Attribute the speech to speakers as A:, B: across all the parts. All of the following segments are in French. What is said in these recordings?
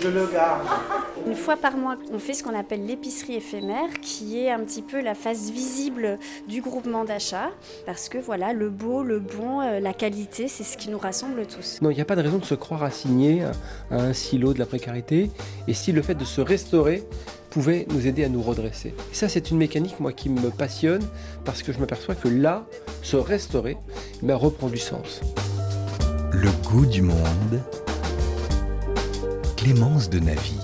A: je le garde.
B: Une fois par mois, on fait ce qu'on appelle l'épicerie éphémère, qui est un petit peu la face visible du groupement d'achat, parce que voilà, le beau, le bon, euh, la qualité, c'est ce qui nous rassemble tous.
C: Non, il n'y a pas de raison de se croire assigné à un silo de la précarité, et si le fait de se restaurer pouvait nous aider à nous redresser. Et ça, c'est une mécanique, moi, qui me passionne, parce que je m'aperçois que là, se restaurer, ben, reprend du sens.
D: Le goût du monde. Clémence de Navy.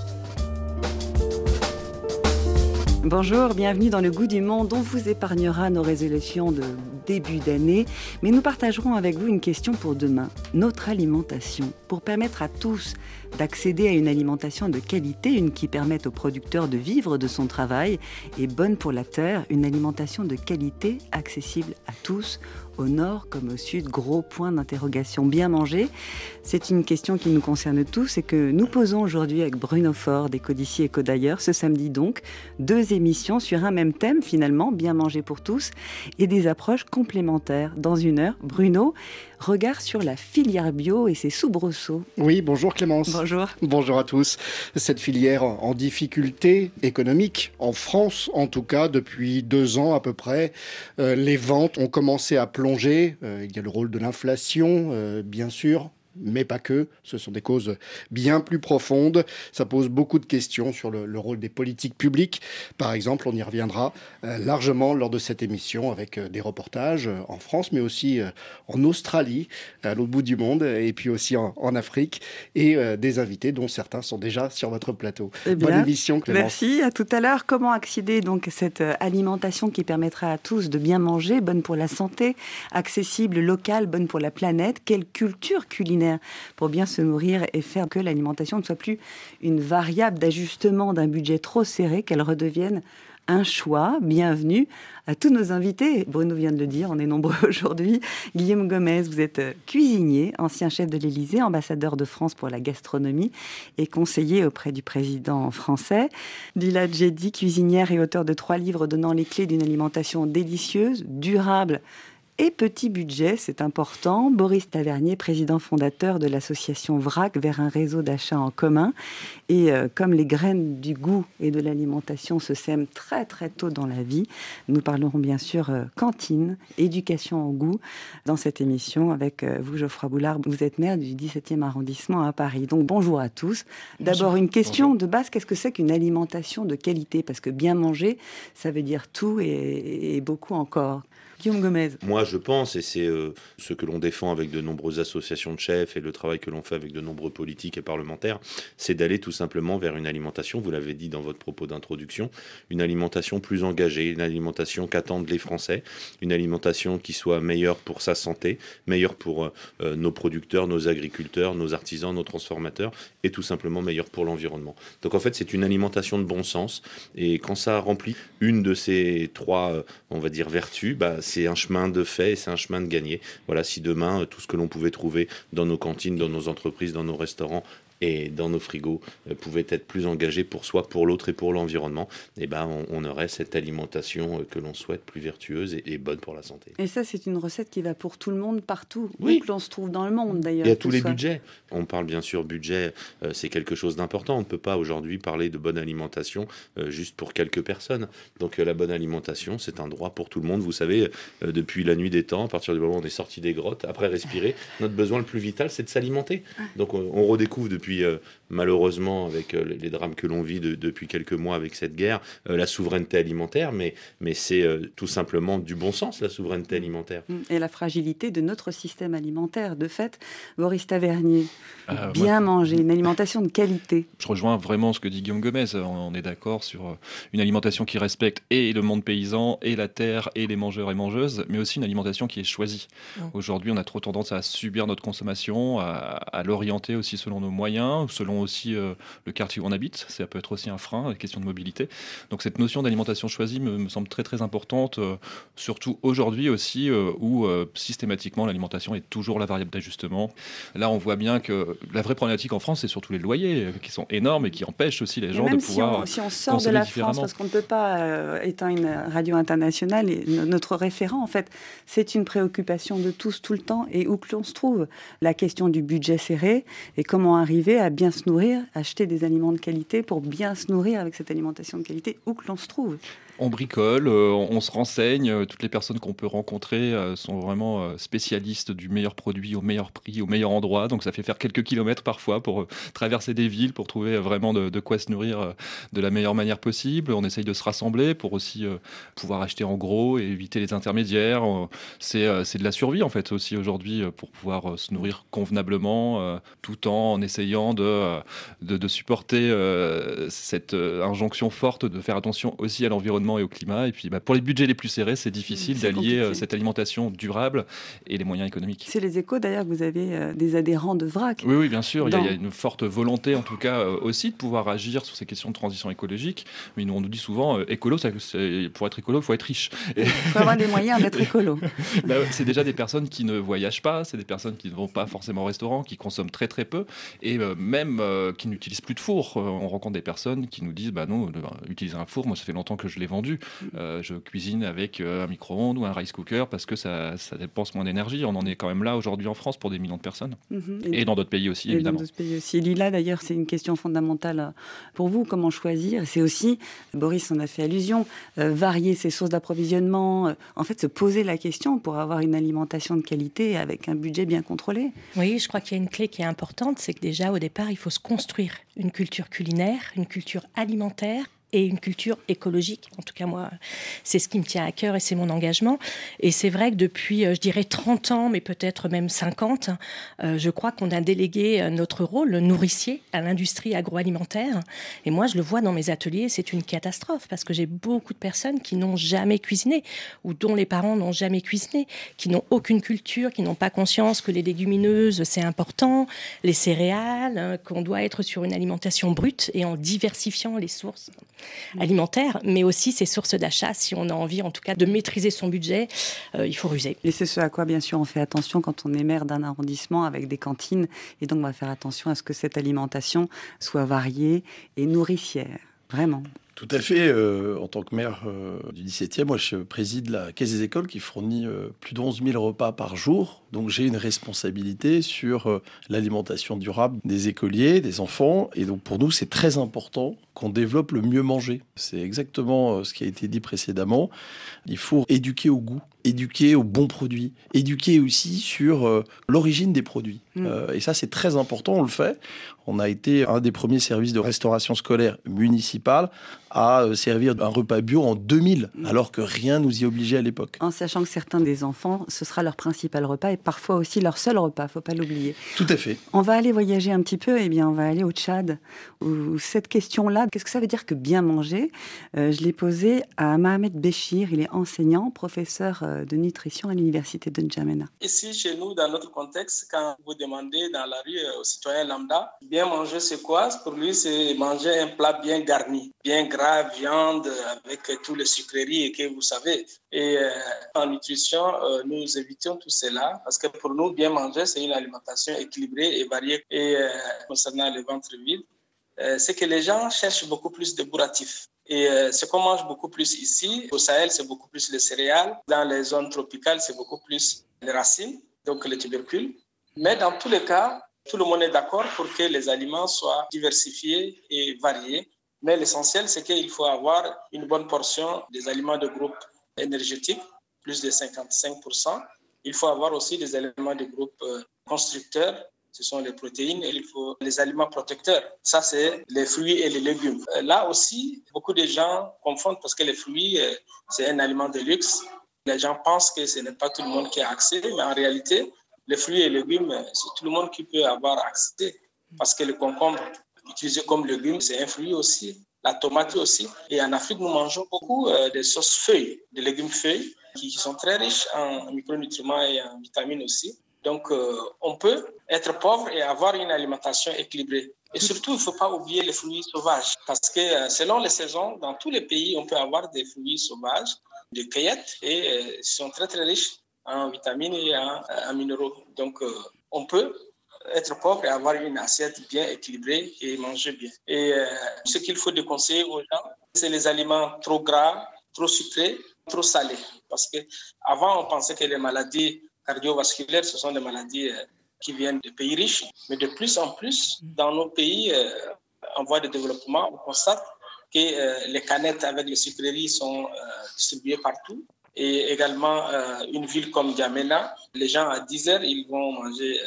E: Bonjour, bienvenue dans le goût du monde. On vous épargnera nos résolutions de début d'année, mais nous partagerons avec vous une question pour demain, notre alimentation, pour permettre à tous d'accéder à une alimentation de qualité, une qui permette aux producteurs de vivre de son travail et bonne pour la terre, une alimentation de qualité accessible à tous au nord comme au sud, gros point d'interrogation. Bien manger, c'est une question qui nous concerne tous et que nous posons aujourd'hui avec Bruno Ford des Codici et Codailleurs. Ce samedi donc, deux émissions sur un même thème finalement, bien manger pour tous, et des approches complémentaires. Dans une heure, Bruno, regard sur la filière bio et ses soubresauts.
F: Oui, bonjour Clémence.
E: Bonjour.
F: Bonjour à tous. Cette filière en difficulté économique, en France en tout cas, depuis deux ans à peu près, euh, les ventes ont commencé à plonger. Euh, il y a le rôle de l'inflation, euh, bien sûr, mais pas que. Ce sont des causes bien plus profondes. Ça pose beaucoup de questions sur le, rôle des politiques publiques. Par exemple, on y reviendra euh, largement lors de cette émission avec euh, des reportages euh, en France, mais aussi en Australie, à l'autre bout du monde, et puis aussi en, Afrique, et des invités dont certains sont déjà sur votre plateau.
E: Eh Bonne émission, Clémence. Merci. À tout à l'heure. Comment accéder donc à cette alimentation qui permettra à tous de bien manger, bonne pour la santé, accessible, locale, bonne pour la planète? Quelle culture culinaire pour bien se nourrir et faire que l'alimentation ne soit plus une variable d'ajustement d'un budget trop serré, qu'elle redevienne un choix. Bienvenue à tous nos invités. Bruno vient de le dire, on est nombreux aujourd'hui. Guillaume Gomez, vous êtes euh, cuisinier, ancien chef de l'Élysée, ambassadeur de France pour la gastronomie et conseiller auprès du président français. Lila Djedi, cuisinière et auteur de trois livres donnant les clés d'une alimentation délicieuse, durable et petit budget, c'est important. Boris Tavernier, président fondateur de l'association VRAC, vers un réseau d'achat en commun. Et euh, comme les graines du goût et de l'alimentation se sèment très très tôt dans la vie, nous parlerons bien sûr euh, cantine, éducation au goût dans cette émission avec euh, vous, Geoffroy Boulard. Vous êtes maire du 17e arrondissement à Paris. Donc bonjour à tous. D'abord une question de base, qu'est-ce que c'est qu'une alimentation de qualité? Parce que bien manger, ça veut dire tout et beaucoup encore. Guillaume Gomez.
G: Moi, je pense, et c'est euh, ce que l'on défend avec de nombreuses associations de chefs et le travail que l'on fait avec de nombreux politiques et parlementaires, c'est d'aller tout simplement vers une alimentation, vous l'avez dit dans votre propos d'introduction, une alimentation plus engagée, une alimentation qu'attendent les Français, une alimentation qui soit meilleure pour sa santé, meilleure pour euh, euh, nos producteurs, nos agriculteurs, nos artisans, nos transformateurs, et tout simplement meilleure pour l'environnement. Donc en fait, c'est une alimentation de bon sens, et quand ça remplit une de ces trois, on va dire, vertus, bah, c'est un chemin de fait et c'est un chemin de gagner. Voilà, si demain, tout ce que l'on pouvait trouver dans nos cantines, dans nos entreprises, dans nos restaurants et dans nos frigos euh, pouvaient être plus engagés pour soi, pour l'autre et pour l'environnement, et eh ben on, aurait cette alimentation euh, que l'on souhaite plus vertueuse et, bonne pour la santé.
E: Et ça, c'est une recette qui va pour tout le monde partout, où que l'on se trouve dans le monde d'ailleurs.
G: Et à tous les budgets. On parle bien sûr budget, euh, c'est quelque chose d'important. On ne peut pas aujourd'hui parler de bonne alimentation juste pour quelques personnes. Donc la bonne alimentation, c'est un droit pour tout le monde. Vous savez, depuis la nuit des temps, à partir du moment où on est sorti des grottes, après respirer, notre besoin le plus vital, c'est de s'alimenter. Donc on redécouvre depuis puis euh, malheureusement, avec euh, les drames que l'on vit depuis quelques mois avec cette guerre, euh, la souveraineté alimentaire, mais, mais c'est tout simplement du bon sens, la souveraineté mm. alimentaire.
E: Mm. Et la fragilité de notre système alimentaire. De fait, Boris Tavernier, bien manger, une alimentation de qualité.
H: Je rejoins vraiment ce que dit Guillaume Gomez. On est d'accord sur une alimentation qui respecte et le monde paysan, et la terre, et les mangeurs et mangeuses, mais aussi une alimentation qui est choisie. Aujourd'hui, on a trop tendance à subir notre consommation, à l'orienter aussi selon nos moyens selon aussi euh, le quartier où on habite. Ça peut être aussi un frein, une question de mobilité. Donc cette notion d'alimentation choisie me, semble très très importante, euh, surtout aujourd'hui aussi euh, où systématiquement l'alimentation est toujours la variable d'ajustement. Là, on voit bien que la vraie problématique en France, c'est surtout les loyers qui sont énormes et qui empêchent aussi les gens de pouvoir.
E: Si on, si on sort de la France, parce qu'on ne peut pas, étant une radio internationale, et notre référent, en fait, c'est une préoccupation de tous tout le temps et où que l'on se trouve. La question du budget serré et comment arriver à bien se nourrir, acheter des aliments de qualité pour bien se nourrir avec cette alimentation de qualité où que l'on se trouve
H: on bricole, euh, on se renseigne. Euh, toutes les personnes qu'on peut rencontrer euh, sont vraiment spécialistes du meilleur produit au meilleur prix, au meilleur endroit. Donc ça fait faire quelques kilomètres parfois pour traverser des villes, pour trouver vraiment de, quoi se nourrir de la meilleure manière possible. On essaye de se rassembler pour aussi pouvoir acheter en gros et éviter les intermédiaires. C'est de la survie en fait aussi aujourd'hui pour pouvoir se nourrir convenablement tout en essayant de, de, de supporter cette injonction forte de faire attention aussi à l'environnement et au climat. Et puis bah, pour les budgets les plus serrés, c'est difficile d'allier euh, cette alimentation durable et les moyens économiques.
E: C'est les échos d'ailleurs que vous avez euh, des adhérents de VRAC.
H: Oui, oui bien sûr. Il, y a, une forte volonté en tout cas euh, aussi de pouvoir agir sur ces questions de transition écologique. Mais nous, on nous dit souvent, écolo, ça, pour être écolo, il faut être riche.
E: Il faut avoir les moyens d'être écolo.
H: Bah, c'est déjà des personnes qui ne voyagent pas, c'est des personnes qui ne vont pas forcément au restaurant, qui consomment très très peu et même qui n'utilisent plus de four. on rencontre des personnes qui nous disent, bah non, utiliser un four, moi ça fait longtemps que je l'ai vendu euh, je cuisine avec euh, un micro-ondes ou un rice cooker parce que ça, ça dépense moins d'énergie. On en est quand même là aujourd'hui en France pour des millions de personnes. Mhm. Et, dans d'autres pays aussi, évidemment.
E: Dans d'autres pays aussi. Lila, d'ailleurs, c'est une question fondamentale pour vous. Comment choisir? C'est aussi, Boris en a fait allusion, euh, varier ses sources d'approvisionnement. en fait, se poser la question pour avoir une alimentation de qualité avec un budget bien contrôlé.
A: Oui, je crois qu'il y a une clé qui est importante. C'est que déjà, au départ, il faut se construire une culture culinaire, une culture alimentaire et une culture écologique. En tout cas, moi, c'est ce qui me tient à cœur et c'est mon engagement. Et c'est vrai que depuis, euh, je dirais, 30 ans, mais peut-être même 50, euh, je crois qu'on a délégué euh, notre rôle nourricier à l'industrie agroalimentaire. Et moi, je le vois dans mes ateliers, c'est une catastrophe parce que j'ai beaucoup de personnes qui n'ont jamais cuisiné ou dont les parents n'ont jamais cuisiné, qui n'ont aucune culture, qui n'ont pas conscience que les légumineuses, c'est important, les céréales, hein, qu'on doit être sur une alimentation brute et en diversifiant les sources alimentaire, mais aussi ses sources d'achat. Si on a envie, en tout cas, de maîtriser son budget, euh, il faut ruser.
E: Et c'est ce à quoi, bien sûr, on fait attention quand on est maire d'un arrondissement avec des cantines. Et donc, on va faire attention à ce que cette alimentation soit variée et nourricière. Vraiment.
I: Tout à fait. Euh, en tant que maire euh, du 17e, moi, je préside la Caisse des écoles qui fournit plus de 11 000 repas par jour. Donc, j'ai une responsabilité sur l'alimentation durable des écoliers, des enfants. Et donc, pour nous, c'est très important qu'on développe le mieux manger. C'est exactement euh, ce qui a été dit précédemment. Il faut éduquer au goût, éduquer aux bons produits, éduquer aussi sur euh, l'origine des produits. Mm. Euh, et ça, c'est très important, on le fait. On a été un des premiers services de restauration scolaire municipale à servir un repas bio en 2000, mm. alors que rien nous y obligeait à l'époque.
E: En sachant que certains des enfants, ce sera leur principal repas parfois aussi leur seul repas, faut pas l'oublier.
I: Tout à fait.
E: On va aller voyager un petit peu, et eh bien on va aller au Tchad, où cette question-là Qu'est-ce que ça veut dire que bien manger? Euh, Je l'ai posé à Mohamed Béchir. Il est enseignant, professeur euh, de nutrition à l'université de N'Djamena.
J: Ici, chez nous, dans notre contexte, quand vous demandez dans la rue euh, aux citoyens lambda, bien manger, c'est quoi? Pour lui, c'est manger un plat bien garni, bien gras, viande, avec tous les sucreries que vous savez. Et en nutrition, nous évitons tout cela parce que pour nous, bien manger, c'est une alimentation équilibrée et variée. Et concernant le ventre vide, euh, c'est que les gens cherchent beaucoup plus de bourratifs. Et euh, ce qu'on mange beaucoup plus ici, au Sahel, c'est beaucoup plus les céréales. Dans les zones tropicales, c'est beaucoup plus les racines, donc les tubercules. Mais dans tous les cas, tout le monde est d'accord pour que les aliments soient diversifiés et variés. Mais l'essentiel, c'est qu'il faut avoir une bonne portion des aliments de groupe énergétique, plus de 55%. Il faut avoir aussi des éléments de groupe euh, constructeurs, ce sont les protéines et il faut les aliments protecteurs. Ça, c'est les fruits et les légumes. Euh, là aussi, beaucoup de gens confondent parce que les fruits, euh, c'est un aliment de luxe. Les gens pensent que ce n'est pas tout le monde qui a accès, mais en réalité, les fruits et légumes, c'est tout le monde qui peut avoir accès. Parce que le concombre, utilisé comme légume, c'est un fruit aussi. La tomate aussi. Et en Afrique, nous mangeons beaucoup des sauces feuilles, des légumes feuilles, qui sont très riches en micronutriments et en vitamines aussi. Donc, euh, on peut être pauvre et avoir une alimentation équilibrée. Et surtout, il ne faut pas oublier les fruits sauvages, parce que euh, selon les saisons, dans tous les pays, on peut avoir des fruits sauvages, des cueillettes, et euh, ils sont très très riches en vitamines et en, minéraux. Donc, on peut être pauvre et avoir une assiette bien équilibrée et manger bien. Et ce qu'il faut déconseiller aux gens, c'est les aliments trop gras, trop sucrés, trop salés. Parce que avant, on pensait que les maladies cardiovasculaires, ce sont des maladies euh, qui viennent de pays riches. Mais de plus en plus, dans nos pays en voie de développement, on constate que les canettes avec les sucreries sont distribuées partout et également euh, une ville comme Djamena. Les gens à 10 heures, ils vont manger euh,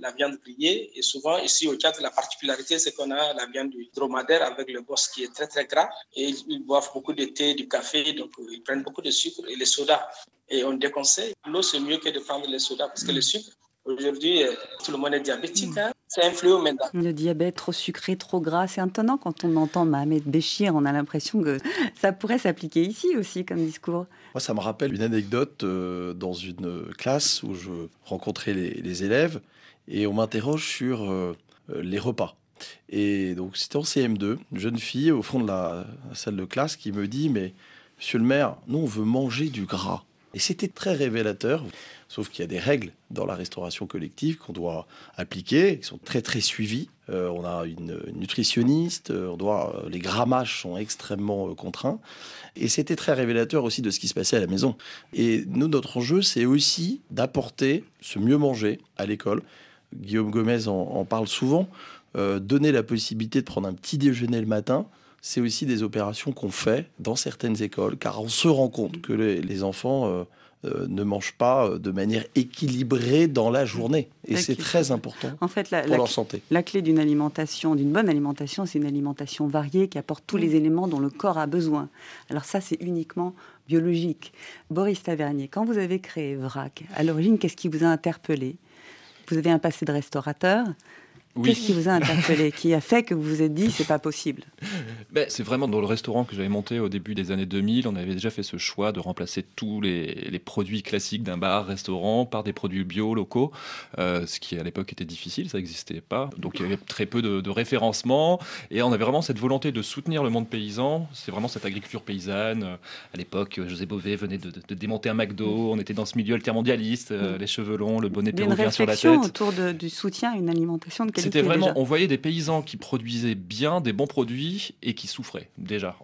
J: la viande grillée. Et souvent, ici au Tchad, la particularité, c'est qu'on a la viande du dromadaire avec le boss qui est très, très gras. Et ils boivent beaucoup de thé, du café, donc euh, ils prennent beaucoup de sucre et les sodas. Et on déconseille. L'eau, c'est mieux que de prendre les sodas parce que le sucre, Aujourd'hui, tout le monde est diabétique. Hein. C'est un fléau maintenant.
E: Le diabète trop sucré, trop gras, c'est étonnant quand on entend Mohamed Béchir. On a l'impression que ça pourrait s'appliquer ici aussi comme discours.
I: Moi, ça me rappelle une anecdote euh, dans une classe où je rencontrais les, élèves et on m'interroge sur euh, les repas. Et donc, c'était en CM2, une jeune fille au fond de la, salle de classe qui me dit Mais monsieur le maire, nous, on veut manger du gras. Et c'était très révélateur. Sauf qu'il y a des règles dans la restauration collective qu'on doit appliquer, qui sont très très suivies. Euh, on a une nutritionniste, on doit, les grammages sont extrêmement contraints. Et c'était très révélateur aussi de ce qui se passait à la maison. Et nous, notre enjeu, c'est aussi d'apporter ce mieux manger à l'école. Guillaume Gomez en, parle souvent. Euh, donner la possibilité de prendre un petit déjeuner le matin, c'est aussi des opérations qu'on fait dans certaines écoles, car on se rend compte que les, enfants euh, euh, ne mangent pas de manière équilibrée dans la journée. Et c'est très important en fait, la, pour leur santé.
E: La clé d'une alimentation, d'une bonne alimentation, c'est une alimentation variée qui apporte tous les éléments dont le corps a besoin. Alors ça, c'est uniquement biologique. Boris Tavernier, quand vous avez créé VRAC, à l'origine, qu'est-ce qui vous a interpellé? Vous avez un passé de restaurateur. Qu'est-ce qui vous a interpellé Qui a fait que vous vous êtes dit c'est pas possible?
H: Ben, C'est vraiment dans le restaurant que j'avais monté au début des années 2000. On avait déjà fait ce choix de remplacer tous les, produits classiques d'un bar-restaurant par des produits bio locaux, euh, ce qui à l'époque était difficile, ça n'existait pas. Donc il y avait très peu de, référencement et on avait vraiment cette volonté de soutenir le monde paysan. C'est vraiment cette agriculture paysanne. À l'époque, José Bové venait de, démonter un McDo. On était dans ce milieu altermondialiste, euh, les cheveux longs, le bonnet péruvien sur la tête.
E: autour du soutien à une alimentation de qualité
H: c'était vraiment, on voyait des paysans qui produisaient bien des bons produits et qui souffraient déjà,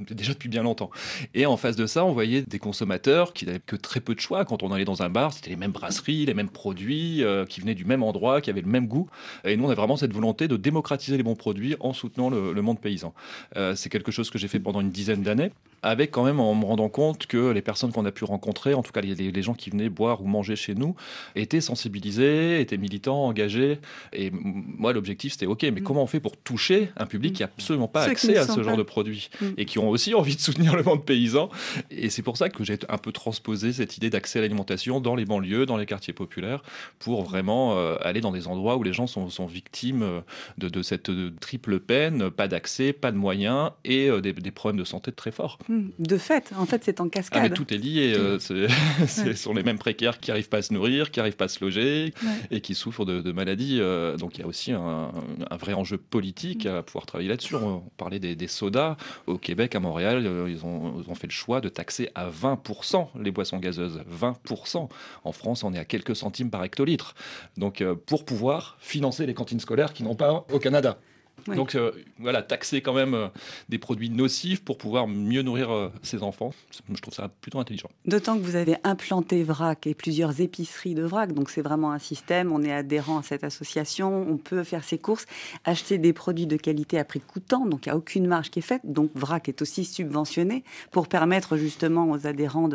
H: déjà depuis bien longtemps. Et en face de ça, on voyait des consommateurs qui n'avaient que très peu de choix. Quand on allait dans un bar, c'était les mêmes brasseries, les mêmes produits, euh, qui venaient du même endroit, qui avaient le même goût. Et nous, on a vraiment cette volonté de démocratiser les bons produits en soutenant le, monde paysan. Euh, c'est quelque chose que j'ai fait pendant une dizaine d'années avec quand même en me rendant compte que les personnes qu'on a pu rencontrer, en tout cas les, les, gens qui venaient boire ou manger chez nous, étaient sensibilisés, étaient militants, engagés. Et moi, l'objectif, c'était OK, mais mm. comment on fait pour toucher un public qui n'a absolument pas accès à ce genre de produits mm. et qui ont aussi envie de soutenir le monde paysan Et c'est pour ça que j'ai un peu transposé cette idée d'accès à l'alimentation dans les banlieues, dans les quartiers populaires, pour vraiment euh, aller dans des endroits où les gens sont, sont victimes euh, de, de, cette triple peine, pas d'accès, pas de moyens et euh, des, des problèmes de santé très forts.
E: Hmm. De fait, en fait, c'est en cascade.
H: Ah, mais tout est lié. Euh, ce sont les mêmes précaires qui n'arrivent pas à se nourrir, qui n'arrivent pas à se loger et qui souffrent de, maladies. Euh, donc il y a aussi un, vrai enjeu politique à pouvoir travailler là-dessus. On parlait des, sodas. Au Québec, à Montréal, euh, ils ont, fait le choix de taxer à 20% les boissons gazeuses. 20%. En France, on est à quelques centimes par hectolitre. Donc pour pouvoir financer les cantines scolaires qui n'ont pas au Canada. Donc euh, voilà, taxer quand même euh, des produits nocifs pour pouvoir mieux nourrir euh, ses enfants, je trouve ça plutôt intelligent.
E: D'autant que vous avez implanté VRAC et plusieurs épiceries de VRAC, donc c'est vraiment un système, on est adhérent à cette association, on peut faire ses courses, acheter des produits de qualité à prix coûtant, donc il n'y a aucune marge qui est faite, donc VRAC est aussi subventionné pour permettre justement aux adhérents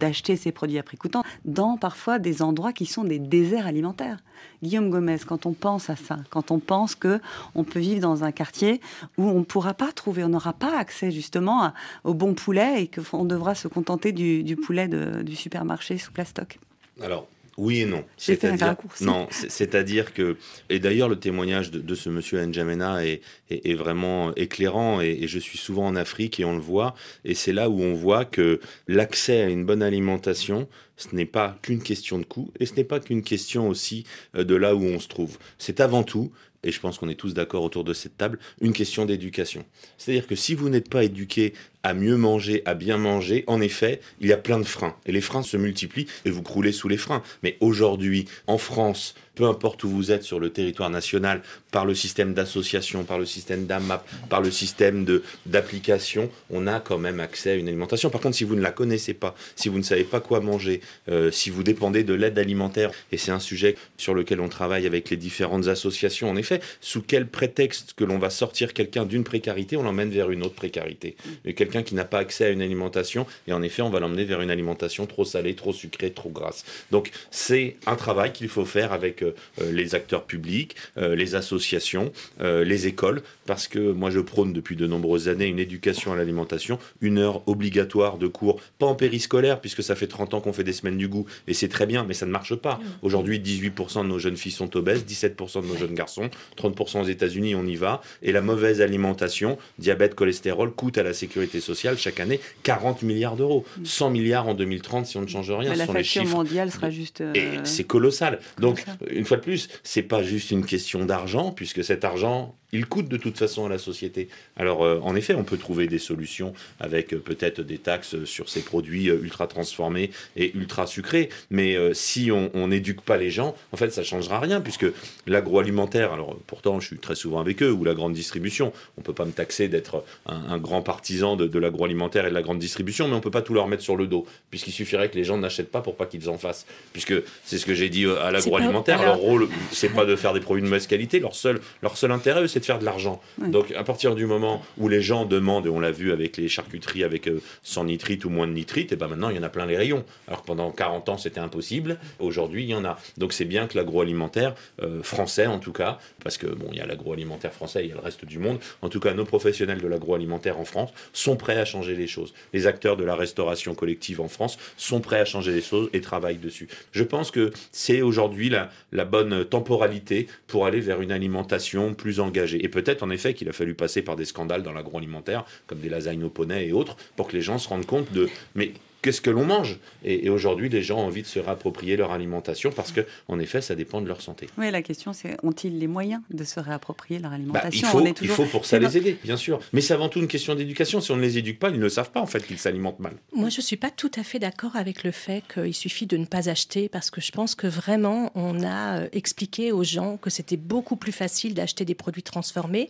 E: d'acheter ces produits à prix coûtant dans parfois des endroits qui sont des déserts alimentaires. Guillaume Gomez, quand on pense à ça, quand on pense que on peut vivre dans un quartier où on ne pourra pas trouver, on n'aura pas accès justement au bon poulet et qu'on devra se contenter du, poulet du supermarché sous plastoc.
G: Alors, oui et non. C'est-à-dire, non, c'est-à-dire que, et d'ailleurs le témoignage de, ce monsieur N'Djamena est, est, vraiment éclairant et, je suis souvent en Afrique et on le voit et c'est là où on voit que l'accès à une bonne alimentation, ce n'est pas qu'une question de coût et ce n'est pas qu'une question aussi euh, de là où on se trouve. C'est avant tout et je pense qu'on est tous d'accord autour de cette table, une question d'éducation. C'est-à-dire que si vous n'êtes pas éduqué à mieux manger, à bien manger, en effet, il y a plein de freins. Et les freins se multiplient et vous croulez sous les freins. Mais aujourd'hui, en France, peu importe où vous êtes sur le territoire national, par le système d'association, par le système d'AMAP, par le système d'application, on a quand même accès à une alimentation. Par contre, si vous ne la connaissez pas, si vous ne savez pas quoi manger, euh, si vous dépendez de l'aide alimentaire, et c'est un sujet sur lequel on travaille avec les différentes associations, en effet, sous quel prétexte que l'on va sortir quelqu'un d'une précarité, on l'emmène vers une autre précarité. Quelqu'un qui n'a pas accès à une alimentation, et en effet, on va l'emmener vers une alimentation trop salée, trop sucrée, trop grasse. Donc, c'est un travail qu'il faut faire avec les acteurs publics, euh, les associations, euh, les écoles, parce que moi je prône depuis de nombreuses années une éducation à l'alimentation, une heure obligatoire de cours, pas en périscolaire, puisque ça fait 30 ans qu'on fait des semaines du goût, et c'est très bien, mais ça ne marche pas. Aujourd'hui, 18% de nos jeunes filles sont obèses, 17% de nos jeunes garçons, 30% aux États-Unis, on y va, et la mauvaise alimentation, diabète, cholestérol, coûte à la sécurité sociale chaque année 40 milliards d'euros, 100 milliards en 2030 si on ne change rien.
E: Mais la facture mondiale sera juste.
G: Et c'est colossal. Donc, une fois de plus, c'est pas juste une question d'argent, puisque cet argent, il coûte de toute façon à la société. Alors, euh, en effet, on peut trouver des solutions avec euh, peut-être des taxes sur ces produits euh, ultra transformés et ultra sucrés, mais si on n'éduque pas les gens, en fait, ça changera rien, puisque l'agroalimentaire, alors pourtant, je suis très souvent avec eux, ou la grande distribution, on peut pas me taxer d'être un, grand partisan de, de l'agroalimentaire et de la grande distribution, mais on peut pas tout leur mettre sur le dos, puisqu'il suffirait que les gens n'achètent pas pour pas qu'ils en fassent, puisque c'est ce que j'ai dit à l'agroalimentaire, leur rôle, c'est pas de faire des produits de mauvaise qualité, leur seul, leur seul intérêt, c'est faire de l'argent. Donc à partir du moment où les gens demandent, et on l'a vu avec les charcuteries avec 100 euh, nitrites ou moins de nitrites, et ben maintenant il y en a plein les rayons. Alors que pendant 40 ans c'était impossible, aujourd'hui il y en a. Donc c'est bien que l'agroalimentaire euh, français en tout cas, parce que bon il y a l'agroalimentaire français, il y a le reste du monde, en tout cas nos professionnels de l'agroalimentaire en France sont prêts à changer les choses. Les acteurs de la restauration collective en France sont prêts à changer les choses et travaillent dessus. Je pense que c'est aujourd'hui la, la bonne temporalité pour aller vers une alimentation plus engagée. Et peut-être en effet qu'il a fallu passer par des scandales dans l'agroalimentaire, comme des lasagnes au poney et autres, pour que les gens se rendent compte de mais qu'est-ce que l'on mange Et, aujourd'hui, les gens ont envie de se réapproprier leur alimentation parce que, en effet, ça dépend de leur santé.
E: Oui, la question, c'est ont-ils les moyens de se réapproprier leur bah, alimentation?
G: il, faut, pour ça les aider, bien sûr. Mais c'est avant tout une question d'éducation. Si on ne les éduque pas, ils ne savent pas en fait qu'ils s'alimentent mal.
A: Moi, je ne suis pas tout à fait d'accord avec le fait qu'il suffit de ne pas acheter parce que je pense que vraiment, on a euh, expliqué aux gens que c'était beaucoup plus facile d'acheter des produits transformés,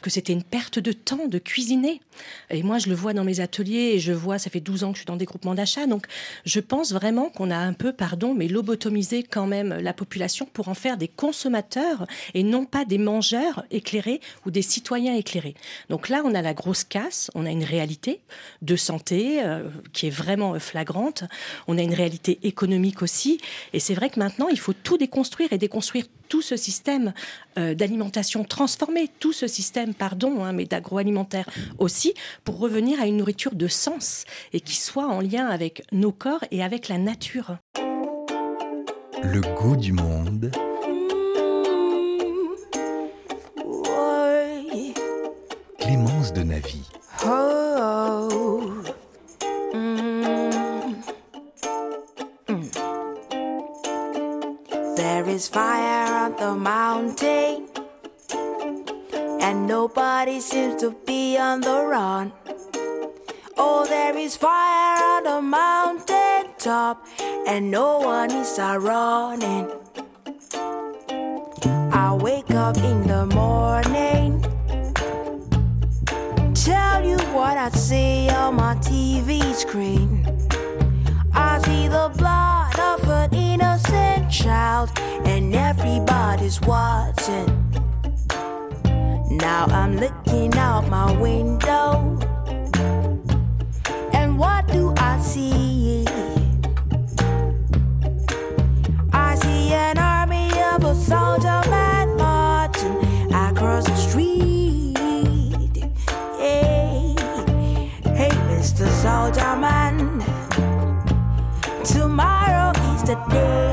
A: que c'était une perte de temps de cuisiner. Et moi, je le vois dans mes ateliers et je vois, ça fait 12 ans que je suis dans des groupements d'achat. Donc, je pense vraiment qu'on a un peu, pardon, mais lobotomisé quand même la population pour en faire des consommateurs et non pas des mangeurs éclairés ou des citoyens éclairés. Donc là, on a la grosse casse, on a une réalité de santé euh, qui est vraiment flagrante, on a une réalité économique aussi. Et c'est vrai que maintenant, il faut tout déconstruire et déconstruire tout ce système euh, d'alimentation transformé, tout ce système, pardon, hein, mais d'agroalimentaire aussi, pour revenir à une nourriture de sens et qui soit en lien avec nos corps et avec la nature.
D: Le goût du monde. Clémence de Navy. Oh. Mm.
K: There is fire on the mountain, and nobody seems to be on the run. Oh, there is fire on the mountain top, and no one is running. I wake up in the morning, tell you what I see on my TV screen. I see the blood of an innocent child, and everybody's watching. Now I'm looking out my window
E: good.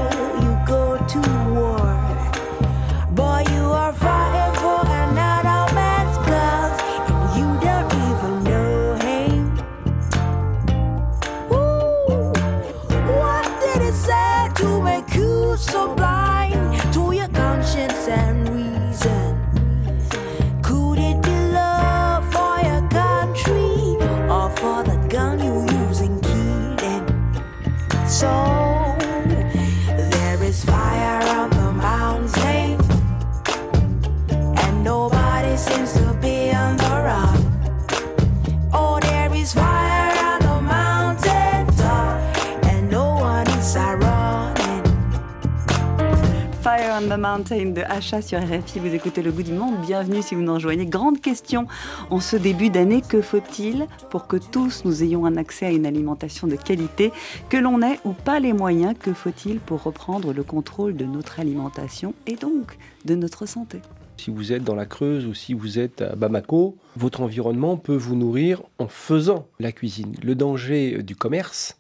E: Mountain de Hacha sur RFI. Vous écoutez Le Goût du Monde. Bienvenue si vous nous rejoignez. Grande question en ce début d'année. Que faut-il pour que tous nous ayons un accès à une alimentation de qualité Que l'on ait ou pas les moyens, que faut-il pour reprendre le contrôle de notre alimentation et donc de notre santé?
C: Si vous êtes dans la Creuse ou si vous êtes à Bamako, votre environnement peut vous nourrir en faisant la cuisine. Le danger du commerce,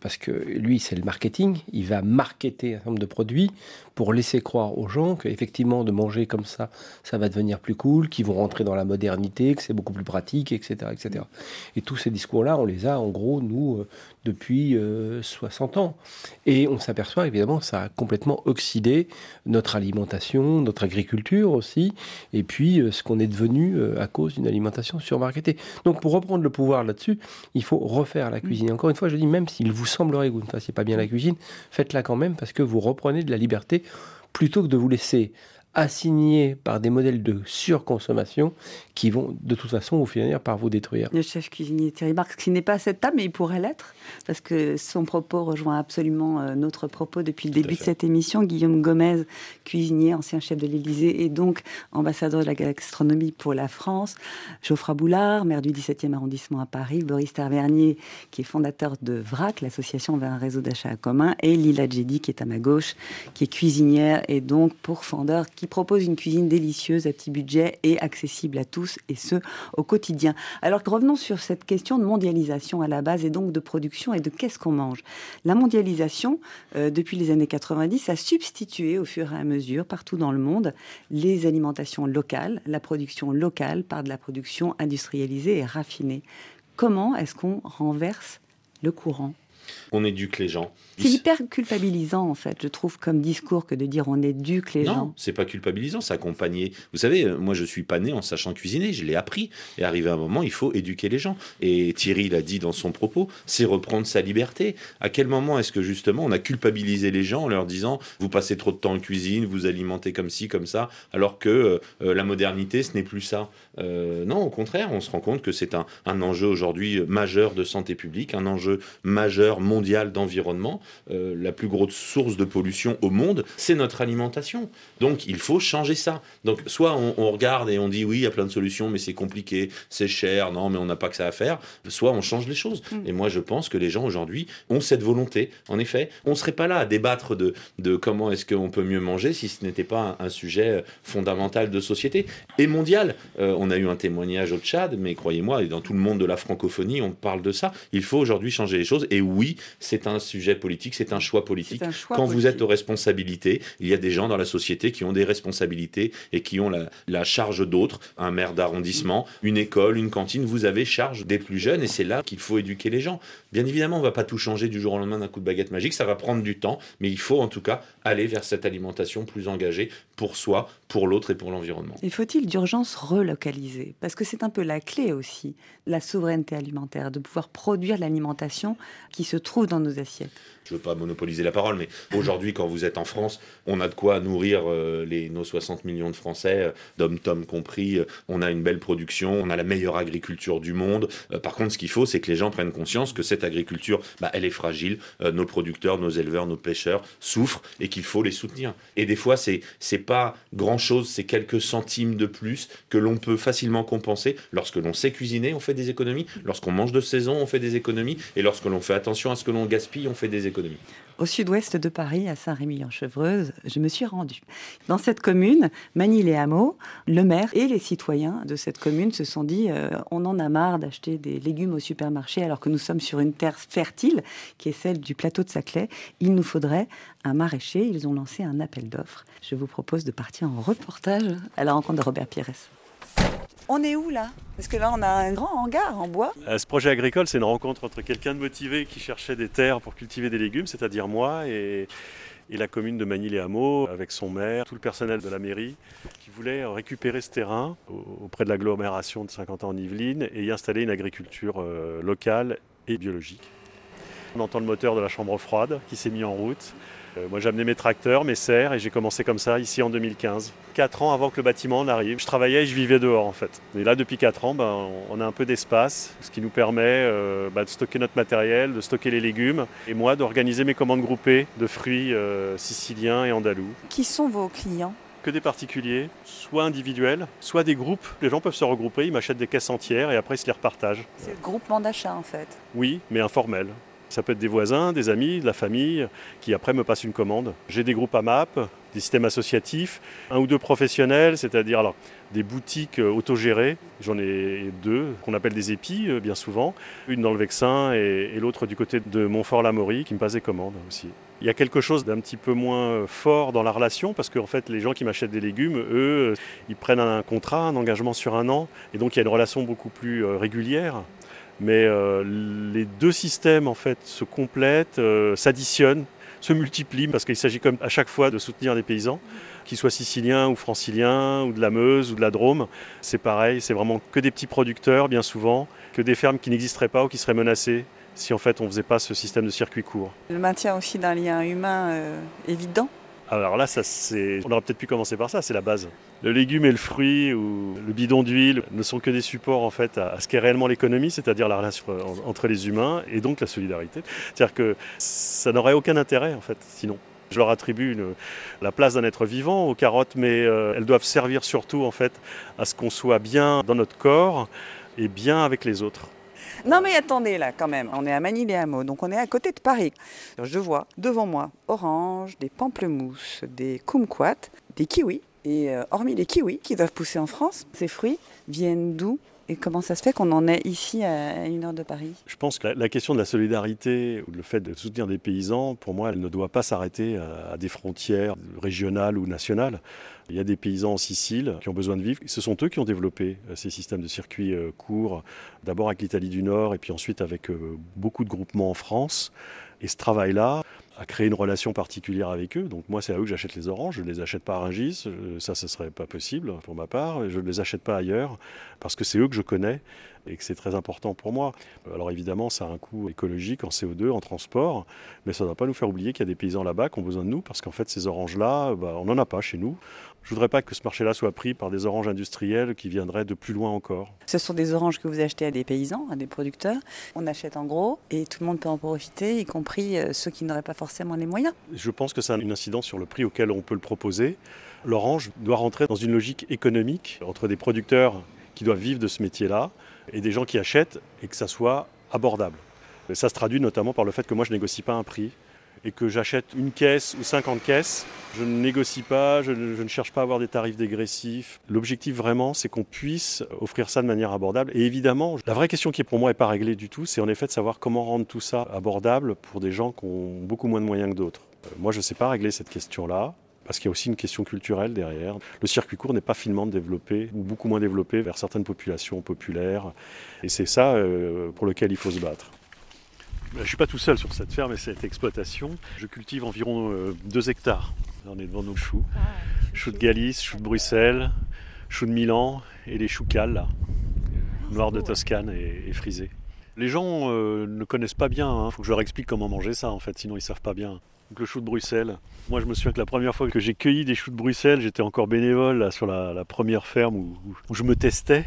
C: parce que lui, c'est le marketing. Il va marketer un certain nombre de produits pour laisser croire aux gens qu'effectivement, de manger comme ça, ça va devenir plus cool, qu'ils vont rentrer dans la modernité, que c'est beaucoup plus pratique, etc., etc. Et tous ces discours-là, on les a, en gros, nous, euh, depuis 60 euh, ans. Et on s'aperçoit, évidemment, ça a complètement oxydé notre alimentation, notre agriculture aussi, et puis euh, ce qu'on est devenu à cause d'une alimentation surmarketée. Donc, pour reprendre le pouvoir là-dessus, il faut refaire la cuisine. Encore une fois, je dis, même s'il vous semblerait que vous ne fassiez pas bien la cuisine, faites-la quand même parce que vous reprenez de la liberté plutôt que de vous laisser assigner par des modèles de surconsommation qui vont de toute façon vous finir par vous détruire.
E: Le chef cuisinier Thierry Marx, qui n'est pas à cette table, mais il pourrait l'être, parce que son propos rejoint absolument euh, notre propos depuis le début de cette émission. Guillaume Gomez, cuisinier, ancien chef de l'Élysée et donc ambassadeur de la gastronomie pour la France. Geoffroy Boulard, maire du 17e arrondissement à Paris. Boris Tavernier, qui est fondateur de VRAC, l'association vers un réseau d'achat commun. Et Lila Djedi, qui est à ma gauche, qui est cuisinière et donc pourfendeur, qui propose une cuisine délicieuse à petit budget et accessible à tous et ce, au quotidien. Alors revenons sur cette question de mondialisation à la base et donc de production et de qu'est-ce qu'on mange. La mondialisation, euh, depuis les années 90, a substitué au fur et à mesure, partout dans le monde, les alimentations locales, la production locale par de la production industrialisée et raffinée. Comment est-ce qu'on renverse le courant?
G: On éduque les gens.
E: C'est hyper culpabilisant, en fait, je trouve, comme discours que de dire on éduque les gens.
G: Non, c'est pas culpabilisant, c'est accompagné. Vous savez, euh, moi, je suis pas né en sachant cuisiner, je l'ai appris. Et arrivé à un moment, il faut éduquer les gens. Et Thierry l'a dit dans son propos, c'est reprendre sa liberté. À quel moment est-ce que justement on a culpabilisé les gens en leur disant vous passez trop de temps en cuisine, vous alimentez comme ci, comme ça, alors que euh, euh, la modernité, ce n'est plus ça? Non, au contraire, on se rend compte que c'est un, un enjeu aujourd'hui majeur de santé publique, un enjeu majeur mondial d'environnement. Euh, la plus grosse source de pollution au monde, c'est notre alimentation. Donc il faut changer ça. Donc soit on, regarde et on dit oui, il y a plein de solutions, mais c'est compliqué, c'est cher, non, mais on n'a pas que ça à faire. Soit on change les choses. Mm. Et moi, je pense que les gens aujourd'hui ont cette volonté. En effet, on ne serait pas là à débattre de, de comment est-ce qu'on peut mieux manger si ce n'était pas un, sujet fondamental de société et mondial. Euh, on a eu un témoignage au Tchad, mais croyez-moi, et dans tout le monde de la francophonie, on parle de ça. Il faut aujourd'hui changer les choses. Et oui, c'est un sujet politique, c'est un choix politique. Quand vous êtes aux responsabilités, il y a des gens dans la société qui ont des responsabilités et qui ont la, charge d'autres. Un maire d'arrondissement, une école, une cantine, vous avez charge des plus jeunes et c'est là qu'il faut éduquer les gens. Bien évidemment, on ne va pas tout changer du jour au lendemain d'un coup de baguette magique, ça va prendre du temps, mais il faut en tout cas aller vers cette alimentation plus engagée pour soi, pour l'autre et pour l'environnement.
E: Et faut-il d'urgence relocaliser? Parce que c'est un peu la clé aussi, la souveraineté alimentaire, de pouvoir produire l'alimentation qui se trouve dans nos assiettes
G: je ne veux pas monopoliser la parole, mais aujourd'hui, quand vous êtes en France, on a de quoi nourrir euh, nos 60 millions de Français, euh, d'hommes-tomes compris. Euh, on a une belle production, on a la meilleure agriculture du monde. par contre, ce qu'il faut, c'est que les gens prennent conscience que cette agriculture, bah, elle est fragile. nos producteurs, nos éleveurs, nos pêcheurs souffrent et qu'il faut les soutenir. Et des fois, c'est c'est pas grand-chose, c'est quelques centimes de plus que l'on peut facilement compenser. Lorsque l'on sait cuisiner, on fait des économies. Lorsqu'on mange de saison, on fait des économies. Et lorsque l'on fait attention à ce que l'on gaspille, on fait des économies.
E: Au sud-ouest de Paris, à Saint-Rémy-en-Chevreuse, je me suis rendue. Dans cette commune, Manille-les-Hameaux, le maire et les citoyens de cette commune se sont dit euh, on en a marre d'acheter des légumes au supermarché alors que nous sommes sur une terre fertile qui est celle du plateau de Saclay. Il nous faudrait un maraîcher. Ils ont lancé un appel d'offres. Je vous propose de partir en reportage à la rencontre de Robert Pires. On est où là? Parce que là, on a un grand hangar en bois.
L: Euh, ce projet agricole, c'est une rencontre entre quelqu'un de motivé qui cherchait des terres pour cultiver des légumes, c'est-à-dire moi, et, la commune de Manille-les-Hameaux, avec son maire, tout le personnel de la mairie, qui voulait récupérer ce terrain auprès de l'agglomération de 50 ans en Yvelines et y installer une agriculture euh, locale et biologique. On entend le moteur de la chambre froide qui s'est mis en route. Euh, moi, j'amenais mes tracteurs, mes serres, et j'ai commencé comme ça ici en 2015. Quatre ans avant que le bâtiment n'arrive. Je travaillais et je vivais dehors en fait. Mais là, depuis quatre ans, ben, on a un peu d'espace, ce qui nous permet euh, ben, de stocker notre matériel, de stocker les légumes, et moi d'organiser mes commandes groupées de fruits euh, siciliens et andalous.
E: Qui sont vos clients?
L: Que des particuliers, soit individuels, soit des groupes. Les gens peuvent se regrouper, ils m'achètent des caisses entières et après ils se les repartagent.
E: C'est le groupement d'achat en fait.
L: Oui, mais informel. Ça peut être des voisins, des amis, de la famille, qui après me passent une commande. J'ai des groupes AMAP, des systèmes associatifs, un ou deux professionnels, c'est-à-dire alors, des boutiques euh, autogérées. J'en ai deux, qu'on appelle des épis euh, bien souvent. Une dans le Vexin et, l'autre du côté de Montfort-la-Maurie qui me passent des commandes aussi. Il y a quelque chose d'un petit peu moins euh, fort dans la relation parce qu'en fait, les gens qui m'achètent des légumes, eux, ils prennent un contrat, un engagement sur un an, et donc il y a une relation beaucoup plus régulière. Mais euh, les deux systèmes en fait se complètent, euh, s'additionnent, se multiplient parce qu'il s'agit comme à chaque fois de soutenir des paysans, qu'ils soient siciliens ou franciliens ou de la Meuse ou de la Drôme. C'est pareil, c'est vraiment que des petits producteurs bien souvent, que des fermes qui n'existeraient pas ou qui seraient menacées si en fait on ne faisait pas ce système de circuit court.
E: Le maintien aussi d'un lien humain euh, évident
L: alors là, ça, on aurait peut-être pu commencer par ça, c'est la base. Le légume et le fruit ou le bidon d'huile ne sont que des supports en fait à ce qu'est réellement l'économie, c'est-à-dire la relation entre les humains et donc la solidarité. C'est-à-dire que ça n'aurait aucun intérêt en fait sinon. Je leur attribue la place d'un être vivant aux carottes, mais euh, elles doivent servir surtout en fait à ce qu'on soit bien dans notre corps et bien avec les autres.
E: Non mais attendez là quand même, on est à Manille-les-Hameaux, donc on est à côté de Paris. Je vois devant moi orange, des pamplemousses, des kumquats, des kiwis. Et euh, hormis les kiwis qui doivent pousser en France, ces fruits viennent d'où et comment ça se fait qu'on en est ici à une heure de Paris?
L: Je pense que la, question de la solidarité ou le fait de soutenir des paysans, pour moi, elle ne doit pas s'arrêter à, des frontières régionales ou nationales. Il y a des paysans en Sicile qui ont besoin de vivre. Ce sont eux qui ont développé euh, ces systèmes de circuits euh, courts, d'abord avec l'Italie du Nord et puis ensuite avec beaucoup de groupements en France. Et ce travail-là a créé une relation particulière avec eux. Donc moi, c'est à eux que j'achète les oranges. Je ne les achète pas à Rungis. Ça, ce ne serait pas possible pour ma part. Je ne les achète pas ailleurs parce que c'est eux que je connais et que c'est très important pour moi. Alors évidemment, ça a un coût écologique en CO2, en transport, mais ça ne doit pas nous faire oublier qu'il y a des paysans là-bas qui ont besoin de nous parce qu'en fait, ces oranges-là, bah, on n'en a pas chez nous. Je ne voudrais pas que ce marché-là soit pris par des oranges industrielles qui viendraient de plus loin encore.
E: Ce sont des oranges que vous achetez à des paysans, à des producteurs. On achète en gros et tout le monde peut en profiter, y compris euh, ceux qui n'auraient pas forcément les moyens.
L: Je pense que ça a une incidence sur le prix auquel on peut le proposer. L'orange doit rentrer dans une logique économique entre des producteurs qui doivent vivre de ce métier-là et des gens qui achètent et que ça soit abordable. ça se traduit notamment par le fait que moi je négocie pas un prix et que j'achète une caisse ou 50 caisses, je ne négocie pas, je ne, cherche pas à avoir des tarifs dégressifs. L'objectif vraiment, c'est qu'on puisse offrir ça de manière abordable. Et évidemment, la vraie question qui est pour moi n'est pas réglée du tout, c'est en effet de savoir comment rendre tout ça abordable pour des gens qui ont beaucoup moins de moyens que d'autres. Euh, moi, je ne sais pas régler cette question-là parce qu'il y a aussi une question culturelle derrière. Le circuit court n'est pas finement développé, ou beaucoup moins développé vers certaines populations populaires, et c'est ça euh, pour lequel il faut se battre. Je ne suis pas tout seul sur cette ferme et cette exploitation. Je cultive environ 2 euh, hectares. on est devant nos choux. Ah, choux de Galice, choux de Bruxelles, choux de Milan et les choux cales, là, noirs de Toscane et, frisés. Les gens euh, ne connaissent pas bien, il hein. faut que je leur explique comment manger ça en fait, sinon ils ne savent pas bien. Donc le chou de Bruxelles. Moi je me souviens que la première fois que j'ai cueilli des choux de Bruxelles, j'étais encore bénévole sur la, première ferme où je me testais.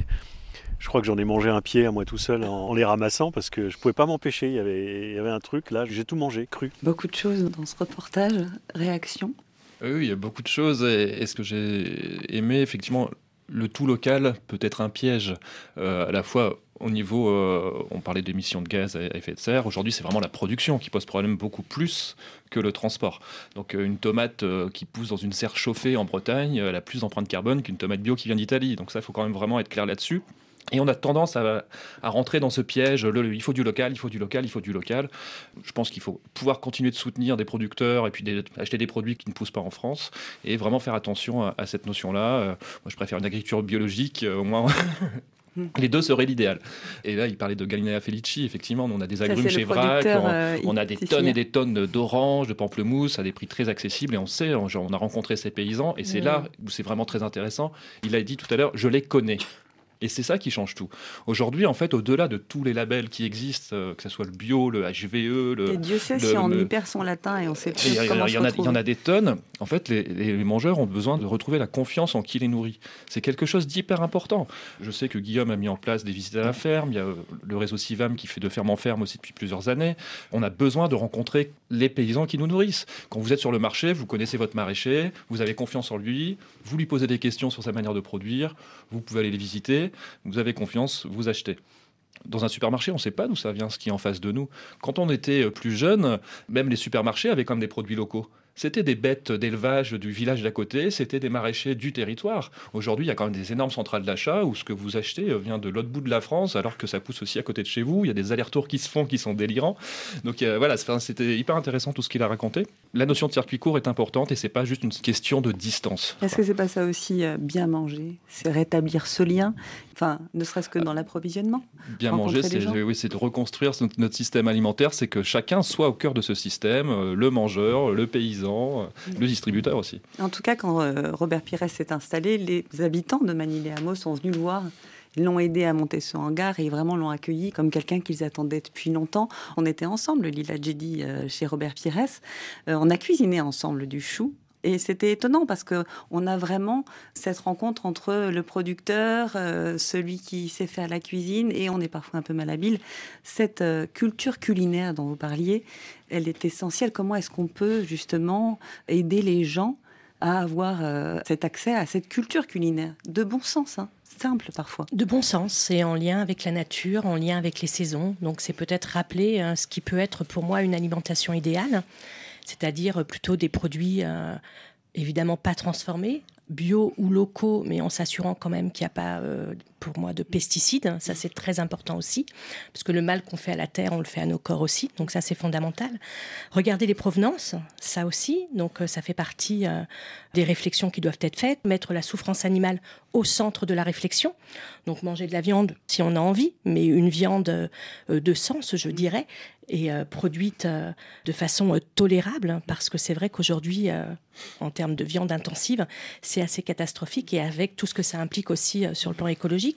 L: Je crois que j'en ai mangé un pied à moi tout seul en, les ramassant parce que je ne pouvais pas m'empêcher. Il y, avait, il y avait un truc là, j'ai tout mangé, cru.
E: Beaucoup de choses dans ce reportage. Réaction
H: Oui, il y a beaucoup de choses. Et, ce que j'ai aimé, effectivement, le tout local peut être un piège euh, à la fois au niveau, euh, on parlait d'émissions de gaz à effet de serre, aujourd'hui c'est vraiment la production qui pose problème beaucoup plus que le transport. Donc euh, une tomate qui pousse dans une serre chauffée en Bretagne, elle a plus d'empreinte carbone qu'une tomate bio qui vient d'Italie. Donc ça, il faut quand même vraiment être clair là-dessus. Et on a tendance à, rentrer dans ce piège, il faut du local, il faut du local, il faut du local. Je pense qu'il faut pouvoir continuer de soutenir des producteurs et puis acheter des produits qui ne poussent pas en France et vraiment faire attention à, cette notion-là. Euh, moi, je préfère une agriculture biologique, euh, au moins. Les deux seraient l'idéal. Et là, il parlait de Gallinea felici. Effectivement, on a des agrumes chez Vrac, euh, on, a des tonnes et des tonnes d'oranges, de pamplemousse à des prix très accessibles. Et on sait, on a rencontré ces paysans. Et c'est là où c'est vraiment très intéressant. Il a dit tout à l'heure, je les connais. Et c'est ça qui change tout. Aujourd'hui, en fait, au-delà de tous les labels qui existent, euh, que ce soit le bio, le HVE, le.
E: Et Dieu sait si on y perd son latin et on sait plus comment
H: Il y, en a des tonnes. En fait, les, mangeurs ont besoin de retrouver la confiance en qui les nourrit. C'est quelque chose d'hyper important. Je sais que Guillaume a mis en place des visites à la ferme. Il y a euh, le réseau Civam qui fait de ferme en ferme aussi depuis plusieurs années. On a besoin de rencontrer les paysans qui nous nourrissent. Quand vous êtes sur le marché, vous connaissez votre maraîcher, vous avez confiance en lui, vous lui posez des questions sur sa manière de produire, vous pouvez aller les visiter, vous avez confiance, vous achetez dans un supermarché, on ne sait pas d'où ça vient, ce qui est en face de nous. Quand on était plus jeune, même les supermarchés avaient quand même des produits locaux. C'était des bêtes d'élevage du village d'à côté, c'était des maraîchers du territoire. Aujourd'hui, il y a quand même des énormes centrales d'achat où ce que vous achetez euh, vient de l'autre bout de la France, alors que ça pousse aussi à côté de chez vous. Il y a des allers-retours qui se font qui sont délirants. Donc euh, voilà, c'était hyper intéressant tout ce qu'il a raconté. La notion de circuit court est importante et c'est pas juste une question de distance.
E: Est-ce que c'est pas ça aussi euh, bien manger C'est rétablir ce lien, enfin, ne serait-ce que dans l'approvisionnement
H: Bien manger, c'est oui, de reconstruire notre système alimentaire, c'est que chacun soit au cœur de ce système, le mangeur, le paysan euh, le distributeur aussi.
E: En tout cas, quand euh, Robert Pires s'est installé, les habitants de Manille-les-Hameaux sont venus le voir l'ont aidé à monter ce hangar et vraiment l'ont accueilli comme quelqu'un qu'ils attendaient depuis longtemps. On était ensemble, Lila Djedi, euh, chez Robert Pires. on a cuisiné ensemble du chou et c'était étonnant parce que on a vraiment cette rencontre entre le producteur, euh, celui qui sait faire la cuisine, et on est parfois un peu malhabile. Cette euh, culture culinaire dont vous parliez, elle est essentielle. Comment est-ce qu'on peut justement aider les gens à avoir euh, cet accès à cette culture culinaire? De bon sens hein simple parfois.
A: De bon sens, c'est en lien avec la nature, en lien avec les saisons. Donc c'est peut-être rappeler ce qui peut être pour moi une alimentation idéale c'est-à-dire plutôt des produits euh, évidemment pas transformés, bio ou locaux, mais en s'assurant quand même qu'il n'y a pas, euh, pour moi, de pesticides. Ça, c'est très important aussi, parce que le mal qu'on fait à la terre, on le fait à nos corps aussi. Donc ça, c'est fondamental. Regarder les provenances, ça aussi. Donc euh, ça fait partie des réflexions qui doivent être faites. Mettre la souffrance animale au centre de la réflexion. Donc manger de la viande si on a envie, mais une viande de sens, je dirais, et euh, produite euh, de façon euh, tolérable, hein, parce que c'est vrai qu'aujourd'hui, en termes de viande intensive, c'est assez catastrophique et avec tout ce que ça implique aussi sur le plan écologique.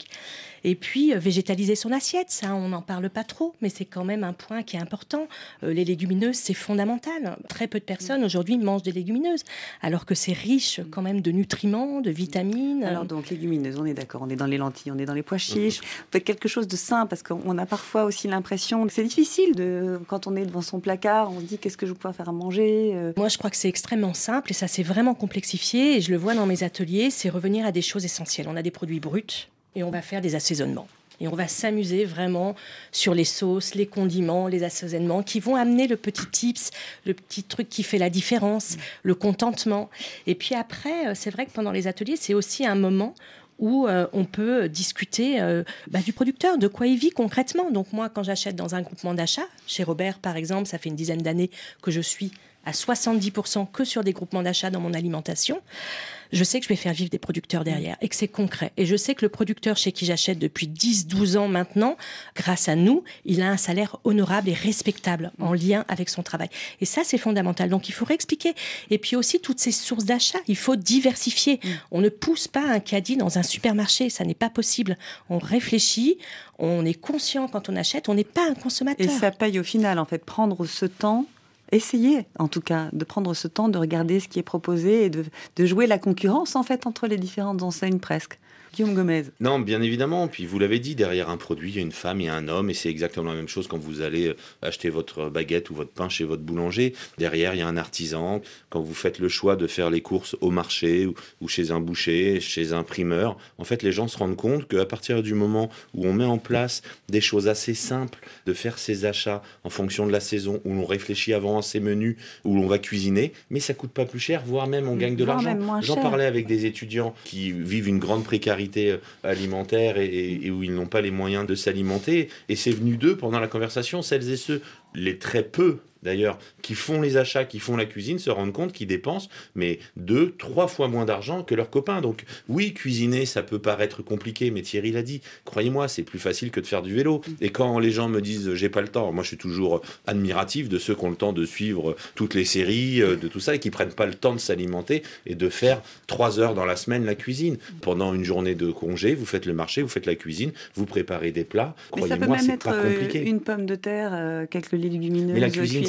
A: Et puis, végétaliser son assiette, ça, on n'en parle pas trop, mais c'est quand même un point qui est important. les légumineuses, c'est fondamental. Très peu de personnes aujourd'hui mangent des légumineuses, alors que c'est riche quand même de nutriments, de vitamines.
E: Alors donc, légumineuses, on est d'accord, on est dans les lentilles, on est dans les pois chiches. On fait quelque chose de sain, parce qu'on a parfois aussi l'impression que c'est difficile de quand on est devant son placard, on se dit qu'est-ce que je peux faire à manger euh.
A: Moi, je crois que c'est extrêmement simple et ça s'est vraiment complexifié. Et je le vois dans mes ateliers, c'est revenir à des choses essentielles. On a des produits bruts et on va faire des assaisonnements. Et on va s'amuser vraiment sur les sauces, les condiments, les assaisonnements qui vont amener le petit tips, le petit truc qui fait la différence, le contentement. Et puis après, euh, c'est vrai que pendant les ateliers, c'est aussi un moment où euh, on peut discuter euh, bah, du producteur, de quoi il vit concrètement. Donc moi, quand j'achète dans un groupement d'achat, chez Robert par exemple, ça fait une dizaine d'années que je suis à 70% que sur des groupements d'achat dans mon alimentation je sais que je vais faire vivre des producteurs derrière et que c'est concret. Et je sais que le producteur chez qui j'achète depuis 10, 12 ans maintenant, grâce à nous, il a un salaire honorable et respectable en lien avec son travail. Et ça, c'est fondamental. Donc, il faut réexpliquer. Et puis aussi, toutes ces sources d'achat, il faut diversifier. Mm. On ne pousse pas un caddie dans un supermarché. Ça n'est pas possible. On réfléchit, on est conscient quand on achète, on n'est pas un consommateur.
E: Et ça paye au final, en fait, prendre ce temps Essayez, en tout cas, de prendre ce temps de regarder ce qui est proposé et de, de jouer la concurrence, en fait, entre les différentes enseignes presque. Gomez.
G: Non, bien évidemment. Puis vous l'avez dit, derrière un produit, il y a une femme et un homme, et c'est exactement la même chose quand vous allez euh, acheter votre baguette ou votre pain chez votre boulanger. Derrière, il y a un artisan. Quand vous faites le choix de faire les courses au marché ou, chez un boucher, chez un primeur, en fait, les gens se rendent compte qu'à partir du moment où on met en place des choses assez simples, de faire ses achats en fonction de la saison, où l'on réfléchit avant à ses menus, où l'on va cuisiner, mais ça coûte pas plus cher, voire même on gagne de l'argent. J'en parlais avec des étudiants qui vivent une grande précarité euh, alimentaire et, où ils n'ont pas les moyens de s'alimenter. Et c'est venu d'eux pendant la conversation, celles et ceux, les très peu d'ailleurs, qui font les achats, qui font la cuisine, se rendent compte qu'ils dépensent mais deux, trois fois moins d'argent que leurs copains. Donc oui, cuisiner, ça peut paraître compliqué, mais Thierry l'a dit. Croyez-moi, c'est plus facile que de faire du vélo. Et quand les gens me disent j'ai pas le temps, moi je suis toujours admiratif de ceux qui ont le temps de suivre toutes les séries, euh, de tout ça, et qui prennent pas le temps de s'alimenter et de faire trois heures dans la semaine la cuisine. Pendant une journée de congé, vous faites le marché, vous faites la cuisine, vous préparez des plats. Croyez-moi, c'est pas euh, compliqué.
E: Une pomme de terre, euh, quelques légumineuses,
G: mais la cuisine,